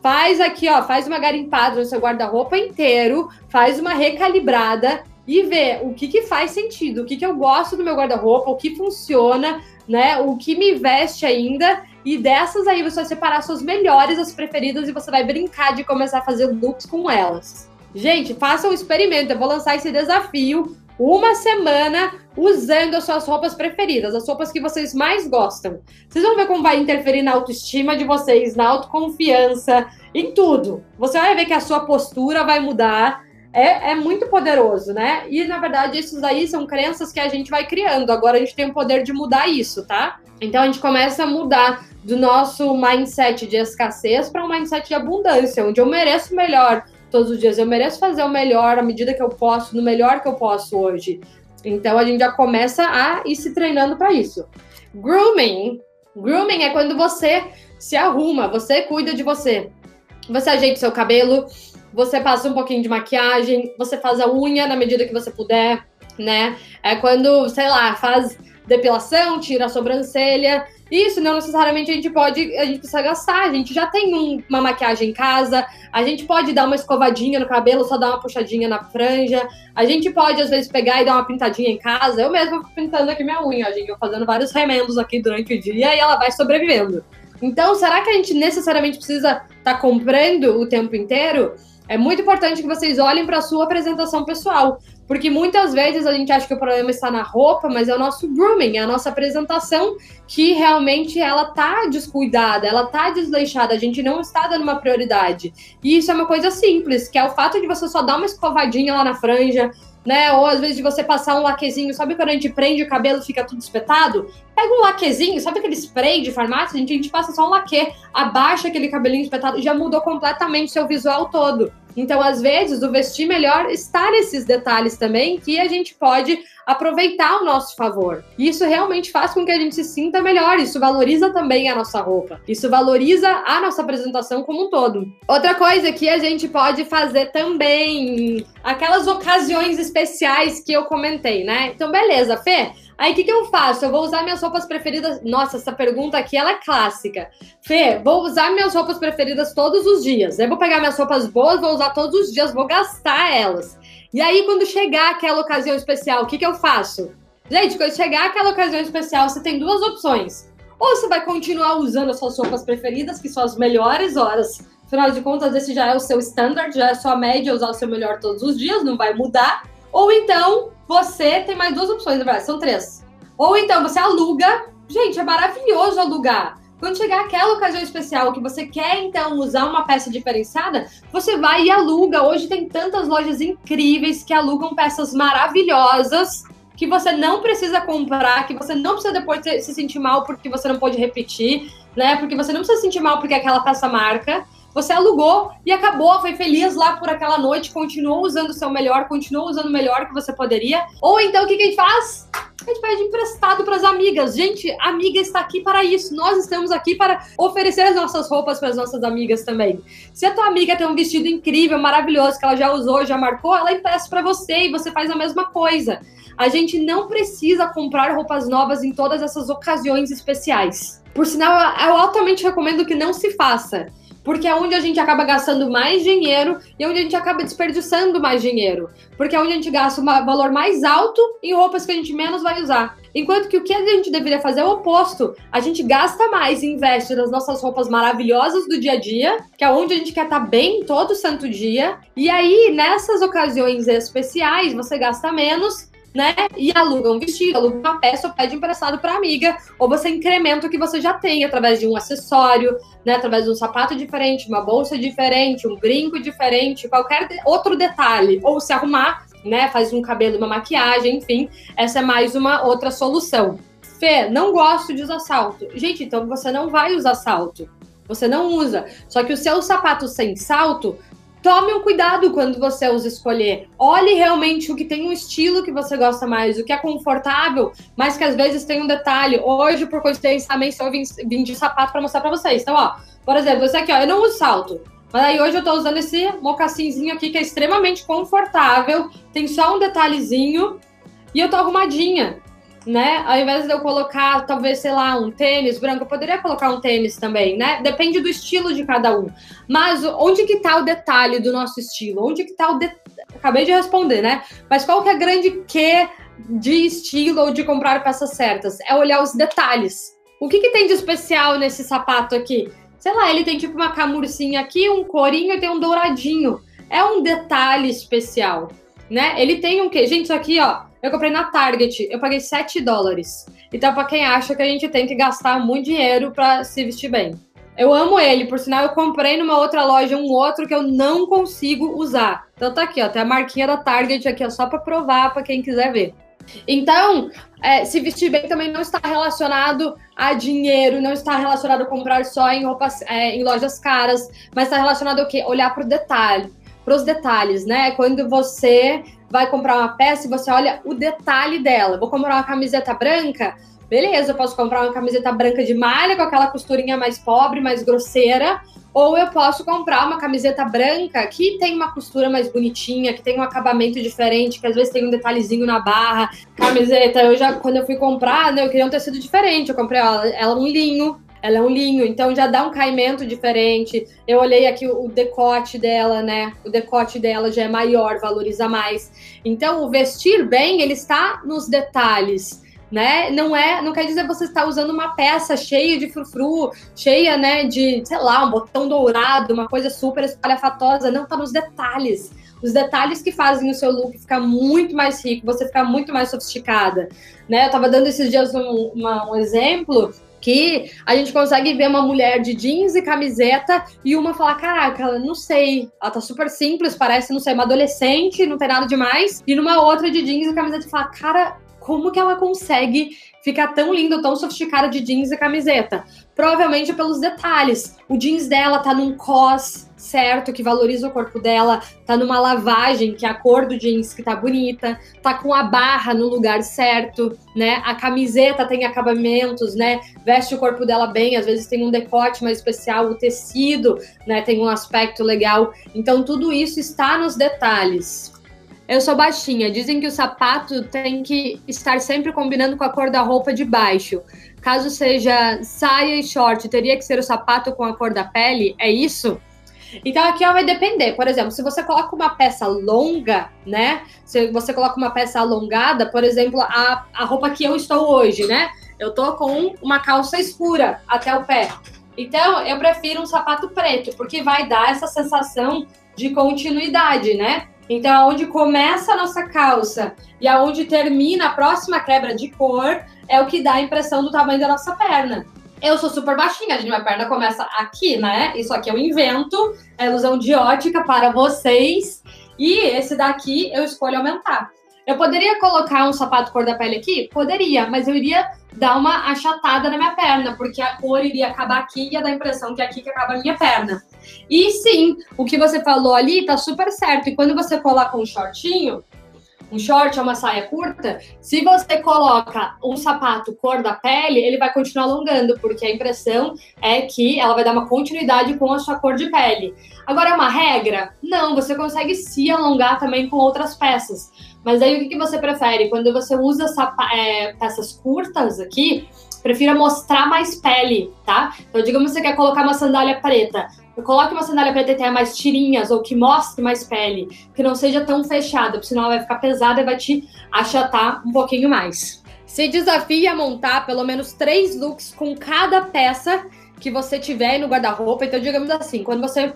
Faz aqui, ó, faz uma garimpada no seu guarda-roupa inteiro, faz uma recalibrada e vê o que, que faz sentido, o que, que eu gosto do meu guarda-roupa, o que funciona, né? O que me veste ainda. E dessas aí você vai separar suas melhores, as preferidas, e você vai brincar de começar a fazer looks com elas. Gente, faça um experimento. Eu vou lançar esse desafio uma semana usando as suas roupas preferidas, as roupas que vocês mais gostam. Vocês vão ver como vai interferir na autoestima de vocês, na autoconfiança, em tudo. Você vai ver que a sua postura vai mudar. É, é muito poderoso, né? E na verdade, esses aí são crenças que a gente vai criando. Agora a gente tem o poder de mudar isso, tá? Então a gente começa a mudar do nosso mindset de escassez para um mindset de abundância, onde eu mereço melhor, todos os dias. Eu mereço fazer o melhor à medida que eu posso, no melhor que eu posso hoje. Então a gente já começa a ir se treinando para isso. Grooming. Grooming é quando você se arruma, você cuida de você. Você ajeita o seu cabelo, você passa um pouquinho de maquiagem, você faz a unha na medida que você puder, né? É quando, sei lá, faz depilação, tira a sobrancelha. Isso não necessariamente a gente pode, a gente precisa gastar. A gente já tem um, uma maquiagem em casa, a gente pode dar uma escovadinha no cabelo, só dar uma puxadinha na franja. A gente pode, às vezes, pegar e dar uma pintadinha em casa. Eu mesma fico pintando aqui minha unha, gente. Eu fazendo vários remendos aqui durante o dia e ela vai sobrevivendo. Então, será que a gente necessariamente precisa estar tá comprando o tempo inteiro? É muito importante que vocês olhem para a sua apresentação pessoal, porque muitas vezes a gente acha que o problema está na roupa, mas é o nosso grooming, é a nossa apresentação que realmente ela tá descuidada, ela tá desleixada, a gente não está dando uma prioridade. E isso é uma coisa simples, que é o fato de você só dar uma escovadinha lá na franja, né? Ou às vezes de você passar um laquezinho, sabe quando a gente prende o cabelo fica tudo espetado? Pega um laquezinho, sabe aquele spray de farmácia? A gente, a gente passa só um laque, abaixa aquele cabelinho espetado já mudou completamente seu visual todo. Então, às vezes, o vestir melhor está nesses detalhes também que a gente pode aproveitar ao nosso favor. E isso realmente faz com que a gente se sinta melhor. Isso valoriza também a nossa roupa. Isso valoriza a nossa apresentação como um todo. Outra coisa que a gente pode fazer também, aquelas ocasiões especiais que eu comentei, né? Então, beleza, Fê. Aí o que, que eu faço? Eu vou usar minhas roupas preferidas. Nossa, essa pergunta aqui ela é clássica. Fê, vou usar minhas roupas preferidas todos os dias. Eu vou pegar minhas roupas boas, vou usar todos os dias, vou gastar elas. E aí, quando chegar aquela ocasião especial, o que, que eu faço? Gente, quando chegar aquela ocasião especial, você tem duas opções. Ou você vai continuar usando as suas roupas preferidas, que são as melhores horas. Afinal de contas, esse já é o seu standard, já é a sua média usar o seu melhor todos os dias, não vai mudar. Ou então, você tem mais duas opções, na verdade, são três. Ou então você aluga. Gente, é maravilhoso alugar. Quando chegar aquela ocasião especial que você quer então usar uma peça diferenciada, você vai e aluga. Hoje tem tantas lojas incríveis que alugam peças maravilhosas que você não precisa comprar, que você não precisa depois se sentir mal porque você não pode repetir, né? Porque você não precisa se sentir mal porque aquela peça marca. Você alugou e acabou, foi feliz lá por aquela noite, continuou usando o seu melhor, continuou usando o melhor que você poderia. Ou então o que, que a gente faz? A gente pede emprestado para as amigas. Gente, a amiga está aqui para isso. Nós estamos aqui para oferecer as nossas roupas para as nossas amigas também. Se a tua amiga tem um vestido incrível, maravilhoso, que ela já usou, já marcou, ela empresta para você e você faz a mesma coisa. A gente não precisa comprar roupas novas em todas essas ocasiões especiais. Por sinal, eu altamente recomendo que não se faça porque é onde a gente acaba gastando mais dinheiro e é onde a gente acaba desperdiçando mais dinheiro, porque é onde a gente gasta um valor mais alto em roupas que a gente menos vai usar. Enquanto que o que a gente deveria fazer é o oposto. A gente gasta mais e investe nas nossas roupas maravilhosas do dia a dia, que é onde a gente quer estar bem todo santo dia. E aí, nessas ocasiões especiais, você gasta menos né? E aluga um vestido, aluga uma peça ou pede emprestado para amiga, ou você incrementa o que você já tem através de um acessório, né? Através de um sapato diferente, uma bolsa diferente, um brinco diferente, qualquer outro detalhe, ou se arrumar, né? Faz um cabelo, uma maquiagem, enfim, essa é mais uma outra solução. Fê, não gosto de usar salto. Gente, então você não vai usar salto. Você não usa. Só que o seu sapato sem salto tome um cuidado quando você os escolher. Olhe realmente o que tem um estilo que você gosta mais, o que é confortável, mas que às vezes tem um detalhe. Hoje, por coincidência, também estou vim, vim de sapato para mostrar para vocês. Então, ó, por exemplo, esse aqui, ó, eu não uso salto. Mas aí hoje eu tô usando esse mocassinzinho aqui que é extremamente confortável, tem só um detalhezinho e eu tô arrumadinha né? Ao invés de eu colocar, talvez, sei lá, um tênis branco, eu poderia colocar um tênis também, né? Depende do estilo de cada um. Mas onde que tá o detalhe do nosso estilo? Onde que tá o de... Acabei de responder, né? Mas qual que é a grande que de estilo ou de comprar peças certas? É olhar os detalhes. O que, que tem de especial nesse sapato aqui? Sei lá, ele tem tipo uma camurcinha aqui, um corinho e tem um douradinho. É um detalhe especial, né? Ele tem um quê? Gente, isso aqui, ó, eu comprei na Target, eu paguei 7 dólares. Então, para quem acha que a gente tem que gastar muito dinheiro para se vestir bem. Eu amo ele, por sinal, eu comprei numa outra loja um outro que eu não consigo usar. Então tá aqui, ó, tem a marquinha da Target aqui, ó, só para provar para quem quiser ver. Então, é, se vestir bem também não está relacionado a dinheiro, não está relacionado a comprar só em roupas, é, em lojas caras, mas está relacionado ao quê? Olhar para o detalhe, para os detalhes, né? Quando você vai comprar uma peça e você olha o detalhe dela. Vou comprar uma camiseta branca, beleza, eu posso comprar uma camiseta branca de malha com aquela costurinha mais pobre, mais grosseira, ou eu posso comprar uma camiseta branca que tem uma costura mais bonitinha, que tem um acabamento diferente, que às vezes tem um detalhezinho na barra. Camiseta, eu já, quando eu fui comprar, né, eu queria um tecido diferente. Eu comprei ela, ela um linho, ela é um linho, então já dá um caimento diferente. Eu olhei aqui o decote dela, né? O decote dela já é maior, valoriza mais. Então, o vestir bem, ele está nos detalhes, né? Não é, não quer dizer você está usando uma peça cheia de frufru, cheia, né, de, sei lá, um botão dourado, uma coisa super espalhafatosa, não, tá nos detalhes. Os detalhes que fazem o seu look ficar muito mais rico, você ficar muito mais sofisticada, né? Eu tava dando esses dias um, uma, um exemplo que a gente consegue ver uma mulher de jeans e camiseta e uma falar, caraca, ela não sei, ela tá super simples, parece, não sei, uma adolescente, não tem nada demais, e numa outra de jeans e camiseta e fala, cara, como que ela consegue ficar tão linda, tão sofisticada de jeans e camiseta? Provavelmente pelos detalhes. O jeans dela tá num cos certo, que valoriza o corpo dela, tá numa lavagem, que é a cor do jeans que tá bonita, tá com a barra no lugar certo, né? A camiseta tem acabamentos, né? Veste o corpo dela bem, às vezes tem um decote mais especial, o tecido, né, tem um aspecto legal. Então tudo isso está nos detalhes. Eu sou baixinha. Dizem que o sapato tem que estar sempre combinando com a cor da roupa de baixo. Caso seja saia e short, teria que ser o sapato com a cor da pele? É isso? Então aqui ó, vai depender. Por exemplo, se você coloca uma peça longa, né? Se você coloca uma peça alongada, por exemplo, a, a roupa que eu estou hoje, né? Eu tô com uma calça escura até o pé. Então, eu prefiro um sapato preto, porque vai dar essa sensação de continuidade, né? Então, aonde começa a nossa calça e aonde termina a próxima quebra de cor é o que dá a impressão do tamanho da nossa perna. Eu sou super baixinha, a minha perna começa aqui, né? Isso aqui eu invento, é ilusão de ótica para vocês. E esse daqui eu escolho aumentar. Eu poderia colocar um sapato cor da pele aqui? Poderia, mas eu iria dar uma achatada na minha perna, porque a cor iria acabar aqui e ia dar a impressão que é aqui que acaba a minha perna. E sim, o que você falou ali tá super certo. E quando você coloca um shortinho, um short ou uma saia curta, se você coloca um sapato cor da pele, ele vai continuar alongando, porque a impressão é que ela vai dar uma continuidade com a sua cor de pele. Agora, é uma regra? Não, você consegue se alongar também com outras peças. Mas aí o que, que você prefere? Quando você usa é, peças curtas aqui, prefira mostrar mais pele, tá? Então, digamos que você quer colocar uma sandália preta. Coloque uma sandália preta que tenha mais tirinhas ou que mostre mais pele, que não seja tão fechada, porque senão ela vai ficar pesada e vai te achatar um pouquinho mais. Se desafie a montar pelo menos três looks com cada peça que você tiver no guarda-roupa. Então, digamos assim, quando você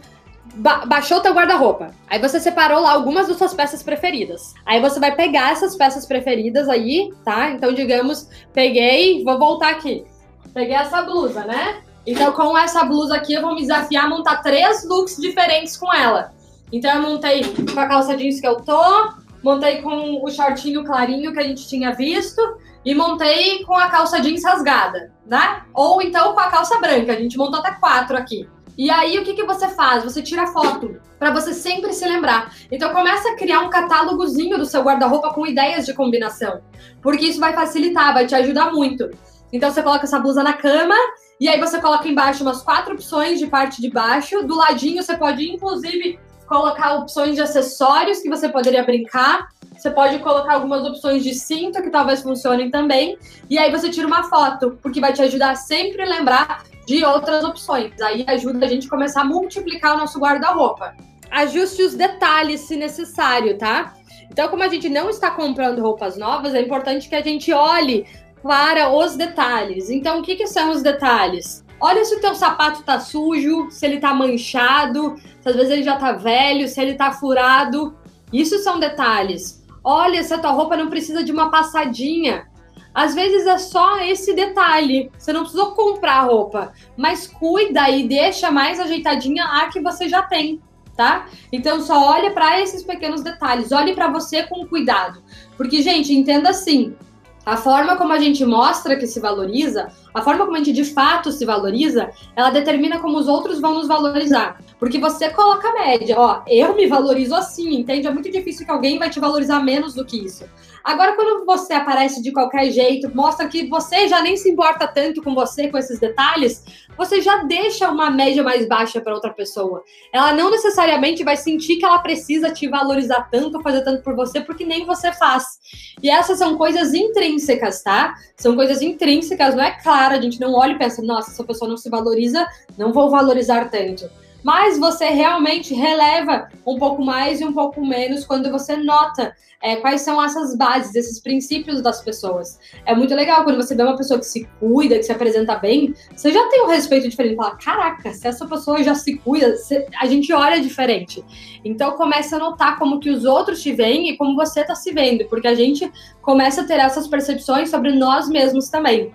ba baixou teu guarda-roupa. Aí você separou lá algumas das suas peças preferidas. Aí você vai pegar essas peças preferidas aí, tá? Então, digamos, peguei, vou voltar aqui. Peguei essa blusa, né? Então, com essa blusa aqui, eu vou me desafiar a montar três looks diferentes com ela. Então, eu montei com a calça jeans que eu tô, montei com o shortinho clarinho que a gente tinha visto e montei com a calça jeans rasgada, né? Ou então com a calça branca. A gente montou até quatro aqui. E aí, o que, que você faz? Você tira foto para você sempre se lembrar. Então, começa a criar um catálogozinho do seu guarda-roupa com ideias de combinação, porque isso vai facilitar, vai te ajudar muito. Então, você coloca essa blusa na cama e aí você coloca embaixo umas quatro opções de parte de baixo. Do ladinho, você pode, inclusive, colocar opções de acessórios que você poderia brincar. Você pode colocar algumas opções de cinto que talvez funcionem também. E aí você tira uma foto, porque vai te ajudar a sempre lembrar de outras opções. Aí ajuda a gente a começar a multiplicar o nosso guarda-roupa. Ajuste os detalhes se necessário, tá? Então, como a gente não está comprando roupas novas, é importante que a gente olhe para os detalhes. Então, o que, que são os detalhes? Olha se o teu sapato tá sujo, se ele tá manchado, se às vezes ele já tá velho, se ele tá furado. Isso são detalhes. Olha se a tua roupa não precisa de uma passadinha. Às vezes é só esse detalhe. Você não precisou comprar roupa, mas cuida e deixa mais ajeitadinha a que você já tem, tá? Então só olha para esses pequenos detalhes, olhe para você com cuidado. Porque gente, entenda assim, a forma como a gente mostra que se valoriza, a forma como a gente de fato se valoriza, ela determina como os outros vão nos valorizar. Porque você coloca a média, ó, eu me valorizo assim, entende? É muito difícil que alguém vai te valorizar menos do que isso. Agora, quando você aparece de qualquer jeito, mostra que você já nem se importa tanto com você, com esses detalhes, você já deixa uma média mais baixa para outra pessoa. Ela não necessariamente vai sentir que ela precisa te valorizar tanto, fazer tanto por você, porque nem você faz. E essas são coisas intrínsecas, tá? São coisas intrínsecas, não é claro, a gente não olha e pensa, nossa, essa pessoa não se valoriza, não vou valorizar tanto mas você realmente releva um pouco mais e um pouco menos quando você nota é, quais são essas bases, esses princípios das pessoas. É muito legal quando você vê uma pessoa que se cuida, que se apresenta bem, você já tem um respeito diferente. Fala, caraca, se essa pessoa já se cuida, a gente olha diferente. Então começa a notar como que os outros te veem e como você está se vendo, porque a gente começa a ter essas percepções sobre nós mesmos também.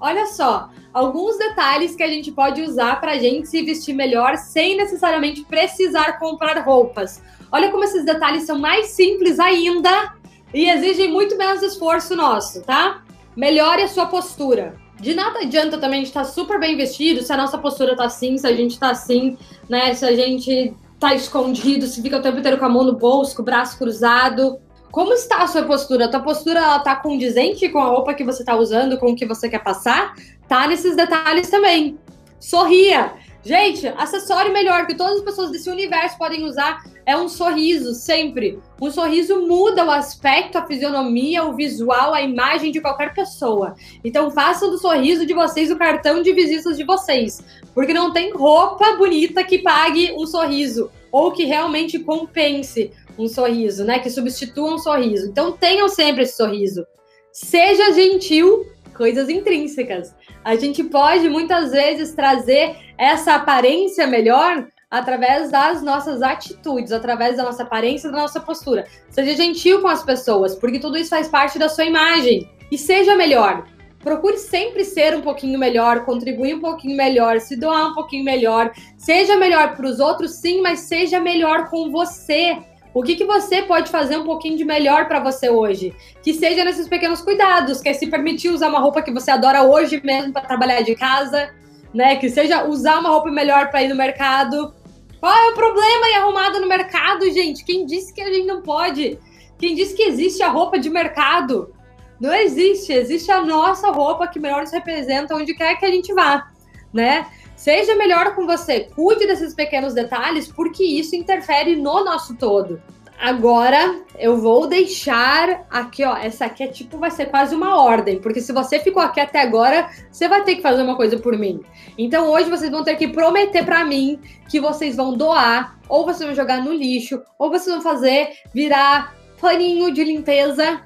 Olha só, alguns detalhes que a gente pode usar para a gente se vestir melhor sem necessariamente precisar comprar roupas. Olha como esses detalhes são mais simples ainda e exigem muito menos esforço nosso, tá? Melhore a sua postura. De nada adianta também a gente estar tá super bem vestido se a nossa postura tá assim, se a gente tá assim, né? Se a gente tá escondido, se fica o tempo inteiro com a mão no bolso, com o braço cruzado. Como está a sua postura? A tua postura ela tá condizente com a roupa que você está usando, com o que você quer passar? Tá nesses detalhes também. Sorria. Gente, acessório melhor que todas as pessoas desse universo podem usar é um sorriso, sempre. Um sorriso muda o aspecto, a fisionomia, o visual, a imagem de qualquer pessoa. Então façam do sorriso de vocês o cartão de visitas de vocês. Porque não tem roupa bonita que pague um sorriso ou que realmente compense um sorriso, né? Que substitua um sorriso. Então tenham sempre esse sorriso. Seja gentil, coisas intrínsecas. A gente pode muitas vezes trazer essa aparência melhor através das nossas atitudes, através da nossa aparência, da nossa postura. Seja gentil com as pessoas, porque tudo isso faz parte da sua imagem. E seja melhor. procure sempre ser um pouquinho melhor, contribuir um pouquinho melhor, se doar um pouquinho melhor. Seja melhor para os outros, sim, mas seja melhor com você. O que, que você pode fazer um pouquinho de melhor para você hoje? Que seja nesses pequenos cuidados, que é se permitir usar uma roupa que você adora hoje mesmo para trabalhar de casa, né? Que seja usar uma roupa melhor para ir no mercado. Qual é o problema em arrumada no mercado, gente? Quem disse que a gente não pode? Quem disse que existe a roupa de mercado? Não existe, existe a nossa roupa que melhor nos representa onde quer que a gente vá, né? Seja melhor com você, cuide desses pequenos detalhes, porque isso interfere no nosso todo. Agora eu vou deixar aqui, ó. Essa aqui é tipo, vai ser quase uma ordem, porque se você ficou aqui até agora, você vai ter que fazer uma coisa por mim. Então hoje vocês vão ter que prometer para mim que vocês vão doar, ou vocês vão jogar no lixo, ou vocês vão fazer virar paninho de limpeza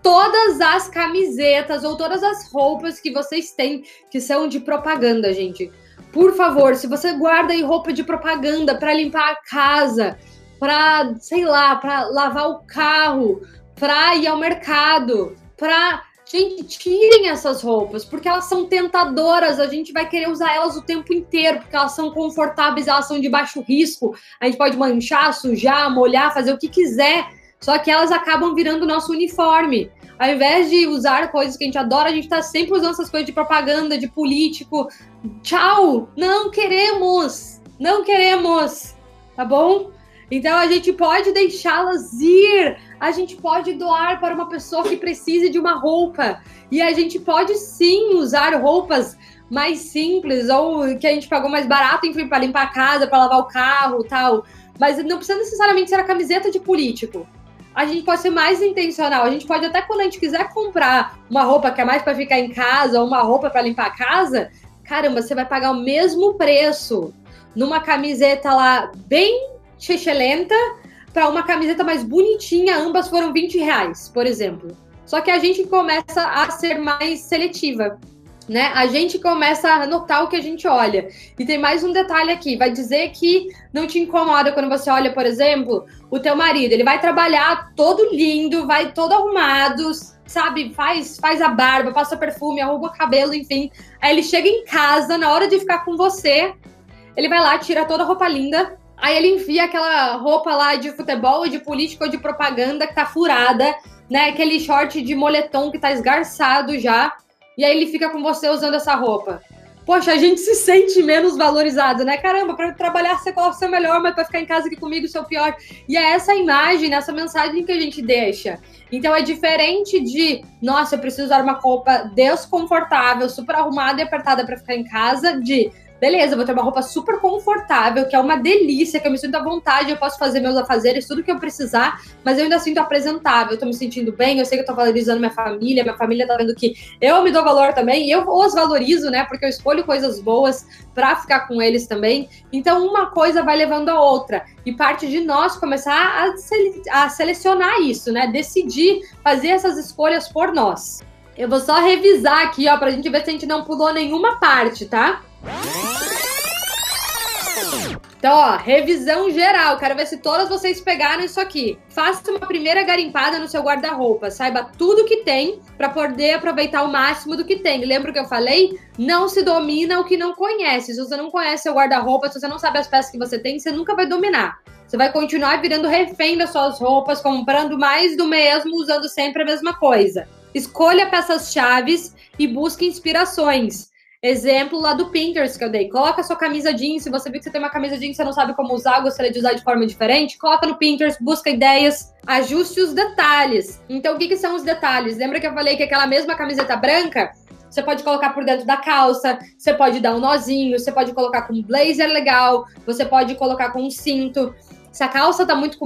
todas as camisetas ou todas as roupas que vocês têm que são de propaganda, gente. Por favor, se você guarda aí roupa de propaganda para limpar a casa, para, sei lá, para lavar o carro, para ir ao mercado, para Gente, tirem essas roupas, porque elas são tentadoras, a gente vai querer usar elas o tempo inteiro, porque elas são confortáveis, elas são de baixo risco. A gente pode manchar, sujar, molhar, fazer o que quiser só que elas acabam virando nosso uniforme. Ao invés de usar coisas que a gente adora, a gente tá sempre usando essas coisas de propaganda, de político. Tchau! Não queremos! Não queremos! Tá bom? Então a gente pode deixá-las ir, a gente pode doar para uma pessoa que precise de uma roupa. E a gente pode sim usar roupas mais simples ou que a gente pagou mais barato, enfim, para limpar a casa, para lavar o carro, tal. Mas não precisa necessariamente ser a camiseta de político a gente pode ser mais intencional. A gente pode até quando a gente quiser comprar uma roupa que é mais para ficar em casa, ou uma roupa para limpar a casa, caramba, você vai pagar o mesmo preço numa camiseta lá bem chechelenta para uma camiseta mais bonitinha, ambas foram 20 reais, por exemplo. Só que a gente começa a ser mais seletiva né? A gente começa a notar o que a gente olha. E tem mais um detalhe aqui, vai dizer que não te incomoda quando você olha, por exemplo, o teu marido, ele vai trabalhar todo lindo, vai todo arrumado, sabe, faz faz a barba, passa perfume, arruma o cabelo, enfim. Aí ele chega em casa, na hora de ficar com você, ele vai lá, tira toda a roupa linda, aí ele enfia aquela roupa lá de futebol, de política ou de propaganda que tá furada, né? Aquele short de moletom que tá esgarçado já e aí ele fica com você usando essa roupa. Poxa, a gente se sente menos valorizado, né? Caramba, para trabalhar você coloca o seu melhor, mas para ficar em casa aqui comigo seu pior. E é essa imagem, essa mensagem que a gente deixa. Então é diferente de, nossa, eu preciso usar uma roupa desconfortável, super arrumada e apertada para ficar em casa, de beleza, vou ter uma roupa super confortável, que é uma delícia, que eu me sinto à vontade, eu posso fazer meus afazeres, tudo que eu precisar, mas eu ainda sinto apresentável, eu tô me sentindo bem, eu sei que eu tô valorizando minha família, minha família tá vendo que eu me dou valor também, eu os valorizo, né, porque eu escolho coisas boas para ficar com eles também. Então, uma coisa vai levando a outra, e parte de nós começar a, sele a selecionar isso, né, decidir fazer essas escolhas por nós. Eu vou só revisar aqui, ó, pra gente ver se a gente não pulou nenhuma parte, tá? Então, ó, revisão geral. Quero ver se todas vocês pegaram isso aqui. Faça uma primeira garimpada no seu guarda-roupa. Saiba tudo que tem para poder aproveitar o máximo do que tem. Lembra que eu falei? Não se domina o que não conhece. Se você não conhece seu guarda-roupa, se você não sabe as peças que você tem, você nunca vai dominar. Você vai continuar virando refém das suas roupas, comprando mais do mesmo, usando sempre a mesma coisa. Escolha peças chaves e busque inspirações. Exemplo lá do Pinterest que eu dei. Coloca sua camisa jeans. Se você vê que você tem uma camisa jeans e você não sabe como usar, gostaria de usar de forma diferente, coloca no Pinterest, busca ideias, ajuste os detalhes. Então, o que, que são os detalhes? Lembra que eu falei que aquela mesma camiseta branca você pode colocar por dentro da calça, você pode dar um nozinho, você pode colocar com um blazer legal, você pode colocar com um cinto. Se a calça tá muito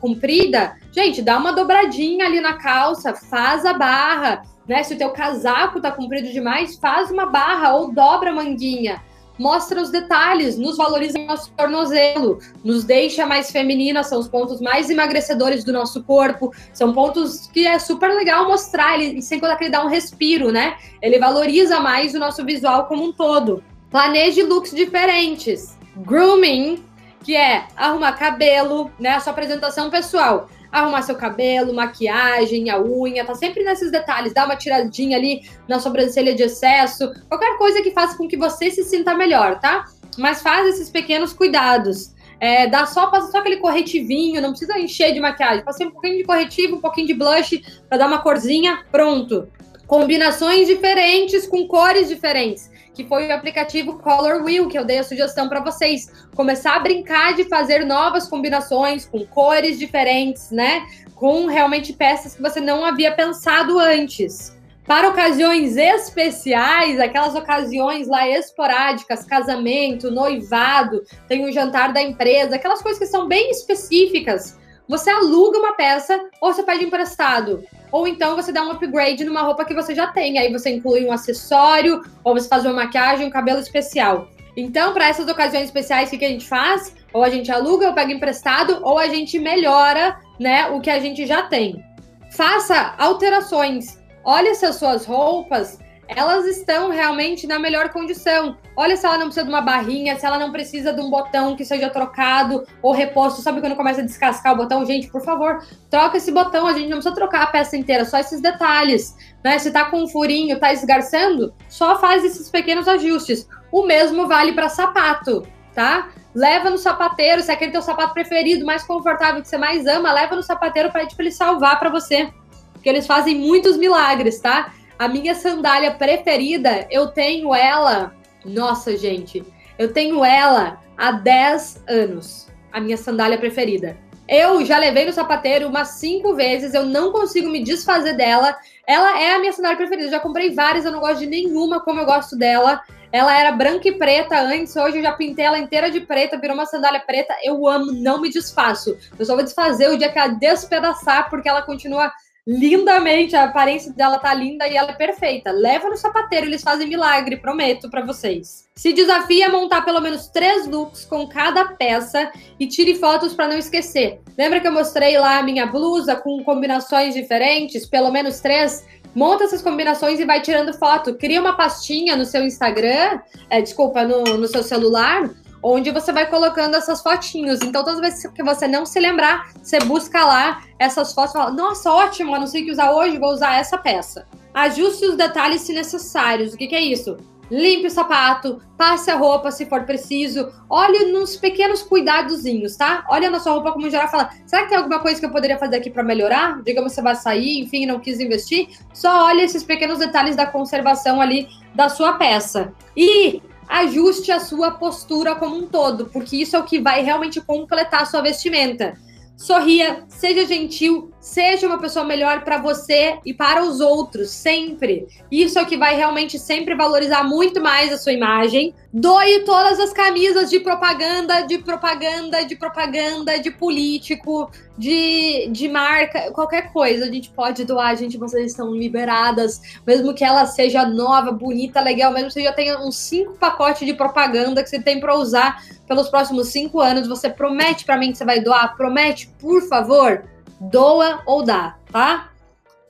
comprida, gente, dá uma dobradinha ali na calça, faz a barra, né? Se o teu casaco tá comprido demais, faz uma barra ou dobra a manguinha. Mostra os detalhes, nos valoriza nosso tornozelo, nos deixa mais feminina, são os pontos mais emagrecedores do nosso corpo, são pontos que é super legal mostrar, ele, sem contar que ele dá um respiro, né? Ele valoriza mais o nosso visual como um todo. Planeje looks diferentes. Grooming, que é arrumar cabelo, né? A sua apresentação pessoal arrumar seu cabelo, maquiagem, a unha, tá sempre nesses detalhes, dá uma tiradinha ali na sobrancelha de excesso, qualquer coisa que faça com que você se sinta melhor, tá? Mas faz esses pequenos cuidados. É, dá só, passa só aquele corretivinho, não precisa encher de maquiagem. Passei um pouquinho de corretivo, um pouquinho de blush para dar uma corzinha, pronto. Combinações diferentes com cores diferentes que foi o aplicativo Color Wheel, que eu dei a sugestão para vocês. Começar a brincar de fazer novas combinações com cores diferentes, né? Com realmente peças que você não havia pensado antes. Para ocasiões especiais, aquelas ocasiões lá esporádicas, casamento, noivado, tem um jantar da empresa, aquelas coisas que são bem específicas. Você aluga uma peça ou você pede emprestado. Ou então você dá um upgrade numa roupa que você já tem. Aí você inclui um acessório, ou você faz uma maquiagem, um cabelo especial. Então, para essas ocasiões especiais, o que, a gente faz? Ou a gente aluga ou pega emprestado, ou a gente melhora né, o que a gente já tem. Faça alterações. Olhe se as suas roupas elas estão realmente na melhor condição. Olha se ela não precisa de uma barrinha, se ela não precisa de um botão que seja trocado ou reposto. Sabe quando começa a descascar o botão? Gente, por favor, troca esse botão. A gente não precisa trocar a peça inteira, só esses detalhes. Né? Se tá com um furinho, tá esgarçando, só faz esses pequenos ajustes. O mesmo vale para sapato, tá? Leva no sapateiro, se é aquele teu sapato preferido, mais confortável, que você mais ama, leva no sapateiro para ele salvar para você. Porque eles fazem muitos milagres, tá? A minha sandália preferida, eu tenho ela. Nossa, gente, eu tenho ela há 10 anos. A minha sandália preferida. Eu já levei no sapateiro umas cinco vezes, eu não consigo me desfazer dela. Ela é a minha sandália preferida. Eu já comprei várias, eu não gosto de nenhuma como eu gosto dela. Ela era branca e preta antes, hoje eu já pintei ela inteira de preta, virou uma sandália preta. Eu amo, não me desfaço. Eu só vou desfazer o dia que ela despedaçar, porque ela continua lindamente, a aparência dela tá linda e ela é perfeita. Leva no sapateiro, eles fazem milagre, prometo para vocês. Se desafia a montar pelo menos três looks com cada peça e tire fotos para não esquecer. Lembra que eu mostrei lá a minha blusa com combinações diferentes, pelo menos três? Monta essas combinações e vai tirando foto. Cria uma pastinha no seu Instagram, é, desculpa, no, no seu celular, onde você vai colocando essas fotinhos. Então, todas as vezes que você não se lembrar, você busca lá essas fotos e fala: Nossa, ótimo, eu não sei o que usar hoje, vou usar essa peça. Ajuste os detalhes se necessários. O que, que é isso? Limpe o sapato, passe a roupa se for preciso. Olhe nos pequenos cuidadozinhos, tá? Olha na sua roupa como geral fala: será que tem alguma coisa que eu poderia fazer aqui para melhorar? Digamos você vai sair, enfim, não quis investir. Só olhe esses pequenos detalhes da conservação ali da sua peça. E ajuste a sua postura como um todo, porque isso é o que vai realmente completar a sua vestimenta. Sorria, seja gentil, seja uma pessoa melhor para você e para os outros, sempre. Isso é o que vai realmente sempre valorizar muito mais a sua imagem. Doe todas as camisas de propaganda, de propaganda, de propaganda, de político, de, de marca, qualquer coisa. A gente pode doar, gente, vocês estão liberadas. Mesmo que ela seja nova, bonita, legal, mesmo que você já tenha uns cinco pacotes de propaganda que você tem para usar pelos próximos cinco anos, você promete para mim que você vai doar? Promete, por favor, doa ou dá, tá?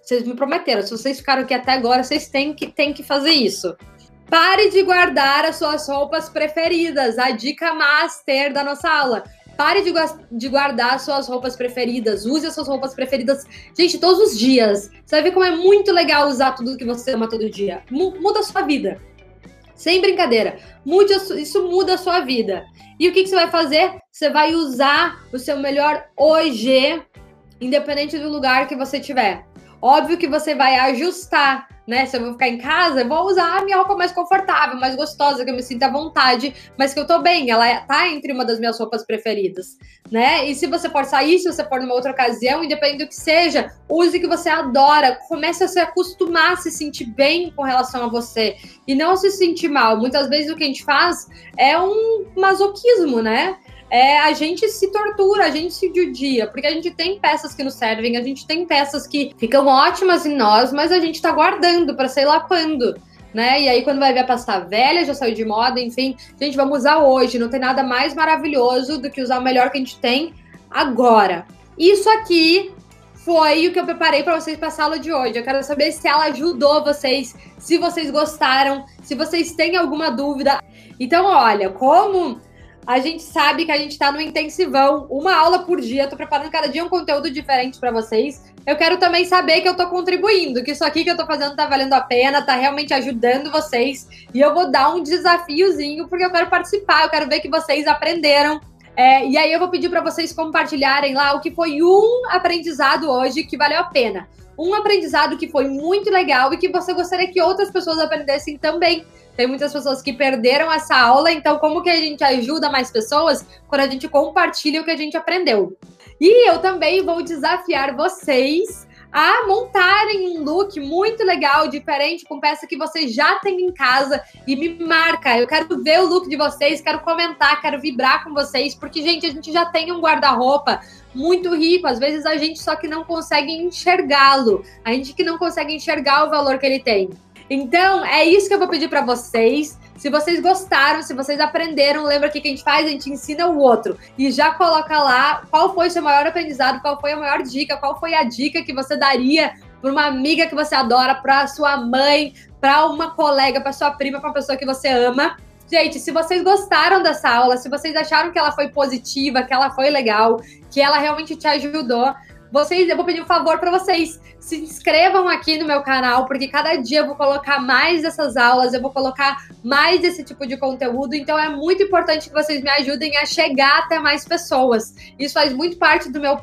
Vocês me prometeram. Se vocês ficaram aqui até agora, vocês têm que, têm que fazer isso. Pare de guardar as suas roupas preferidas. A dica master da nossa aula. Pare de, de guardar suas roupas preferidas. Use as suas roupas preferidas, gente, todos os dias. Você vai ver como é muito legal usar tudo que você ama todo dia. Muda a sua vida. Sem brincadeira. Mude isso muda a sua vida. E o que, que, você vai fazer? Você vai usar o seu melhor hoje, independente do lugar que você estiver. Óbvio que você vai ajustar né? Se eu vou ficar em casa, eu vou usar a minha roupa mais confortável, mais gostosa, que eu me sinta à vontade, mas que eu tô bem. Ela tá entre uma das minhas roupas preferidas, né? E se você for sair, se você for numa outra ocasião, independente do que seja, use o que você adora. Comece a se acostumar a se sentir bem com relação a você e não se sentir mal. Muitas vezes o que a gente faz é um masoquismo, né? É, a gente se tortura, a gente se judia, porque a gente tem peças que nos servem, a gente tem peças que ficam ótimas em nós, mas a gente tá guardando para sei lá quando. Né? E aí, quando vai ver a pasta velha, já saiu de moda, enfim, gente, vamos usar hoje. Não tem nada mais maravilhoso do que usar o melhor que a gente tem agora. Isso aqui foi o que eu preparei para vocês para a aula de hoje. Eu quero saber se ela ajudou vocês, se vocês gostaram, se vocês têm alguma dúvida. Então, olha, como A gente sabe que a gente está no intensivão, uma aula por dia. Estou preparando cada dia um conteúdo diferente para vocês. Eu quero também saber que eu estou contribuindo, que isso aqui que eu estou fazendo está valendo a pena, está realmente ajudando vocês. E eu vou dar um desafiozinho, porque eu quero participar, eu quero ver que vocês aprenderam. É, e aí eu vou pedir para vocês compartilharem lá o que foi um aprendizado hoje que valeu a pena. Um aprendizado que foi muito legal e que você gostaria que outras pessoas aprendessem também. Tem muitas pessoas que perderam essa aula, então como que a gente ajuda mais pessoas quando a gente compartilha o que a gente aprendeu? E eu também vou desafiar vocês a montarem um look muito legal, diferente, com peça que você já tem em casa e me marca. Eu quero ver o look de vocês, quero comentar, quero vibrar com vocês, porque, gente, a gente já tem um guarda-roupa muito rico. Às vezes a gente só que não consegue enxergá-lo, a gente que não consegue enxergar o valor que ele tem. Então, é isso que eu vou pedir para vocês. Se vocês gostaram, se vocês aprenderam, lembra que a gente faz? A gente ensina o outro. E já coloca lá qual foi o seu maior aprendizado, qual foi a maior dica, qual foi a dica que você daria para uma amiga que você adora, para sua mãe, para uma colega, para sua prima, para uma pessoa que você ama. Gente, se vocês gostaram dessa aula, se vocês acharam que ela foi positiva, que ela foi legal, que ela realmente te ajudou, vocês, eu vou pedir um favor para vocês. Se inscrevam aqui no meu canal, porque cada dia eu vou colocar mais dessas aulas, eu vou colocar mais desse tipo de conteúdo. Então é muito importante que vocês me ajudem a chegar até mais pessoas. Isso faz muito parte do meu,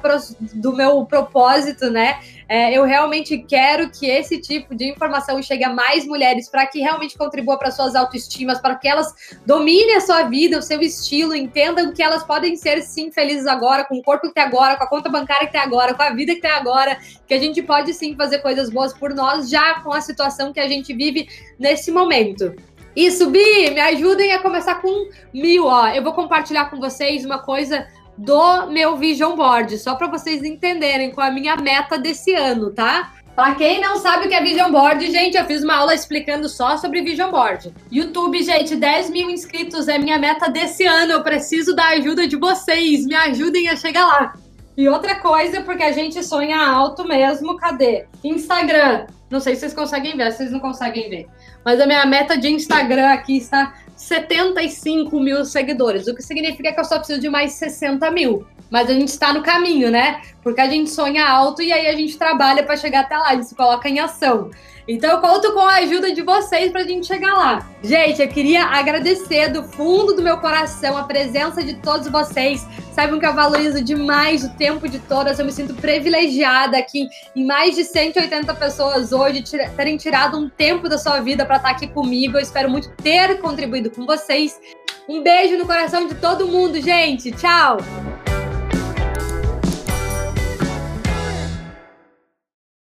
do meu propósito, né? É, eu realmente quero que esse tipo de informação chegue a mais mulheres para que realmente contribua para suas autoestimas, para que elas dominem a sua vida, o seu estilo, entendam que elas podem ser sim felizes agora, com o corpo que tem agora, com a conta bancária que tem agora, com a vida que tem agora, que a gente pode sim fazer coisas boas por nós já com a situação que a gente vive nesse momento. Isso, Bi, me ajudem a começar com mil, ó. Eu vou compartilhar com vocês uma coisa do meu Vision Board, só para vocês entenderem qual é a minha meta desse ano, tá? Para quem não sabe o que é Vision Board, gente, eu fiz uma aula explicando só sobre Vision Board. YouTube, gente, 10 mil inscritos é minha meta desse ano. Eu preciso da ajuda de vocês. Me ajudem a chegar lá. E outra coisa, porque a gente sonha alto mesmo, cadê? Instagram. Não sei se vocês conseguem ver, vocês não conseguem ver. Mas a minha meta de Instagram aqui está 75 mil seguidores, o que significa que eu só preciso de mais 60 mil. Mas a gente está no caminho, né? Porque a gente sonha alto e aí a gente trabalha para chegar até lá, a gente se coloca em ação. Então eu conto com a ajuda de vocês para a gente chegar lá. Gente, eu queria agradecer do fundo do meu coração a presença de todos vocês. Saibam que eu valorizo demais o tempo de todas. Eu me sinto privilegiada aqui em mais de 180 pessoas hoje terem tirado um tempo da sua vida para estar aqui comigo. Eu espero muito ter contribuído com vocês. Um beijo no coração de todo mundo, gente. Tchau!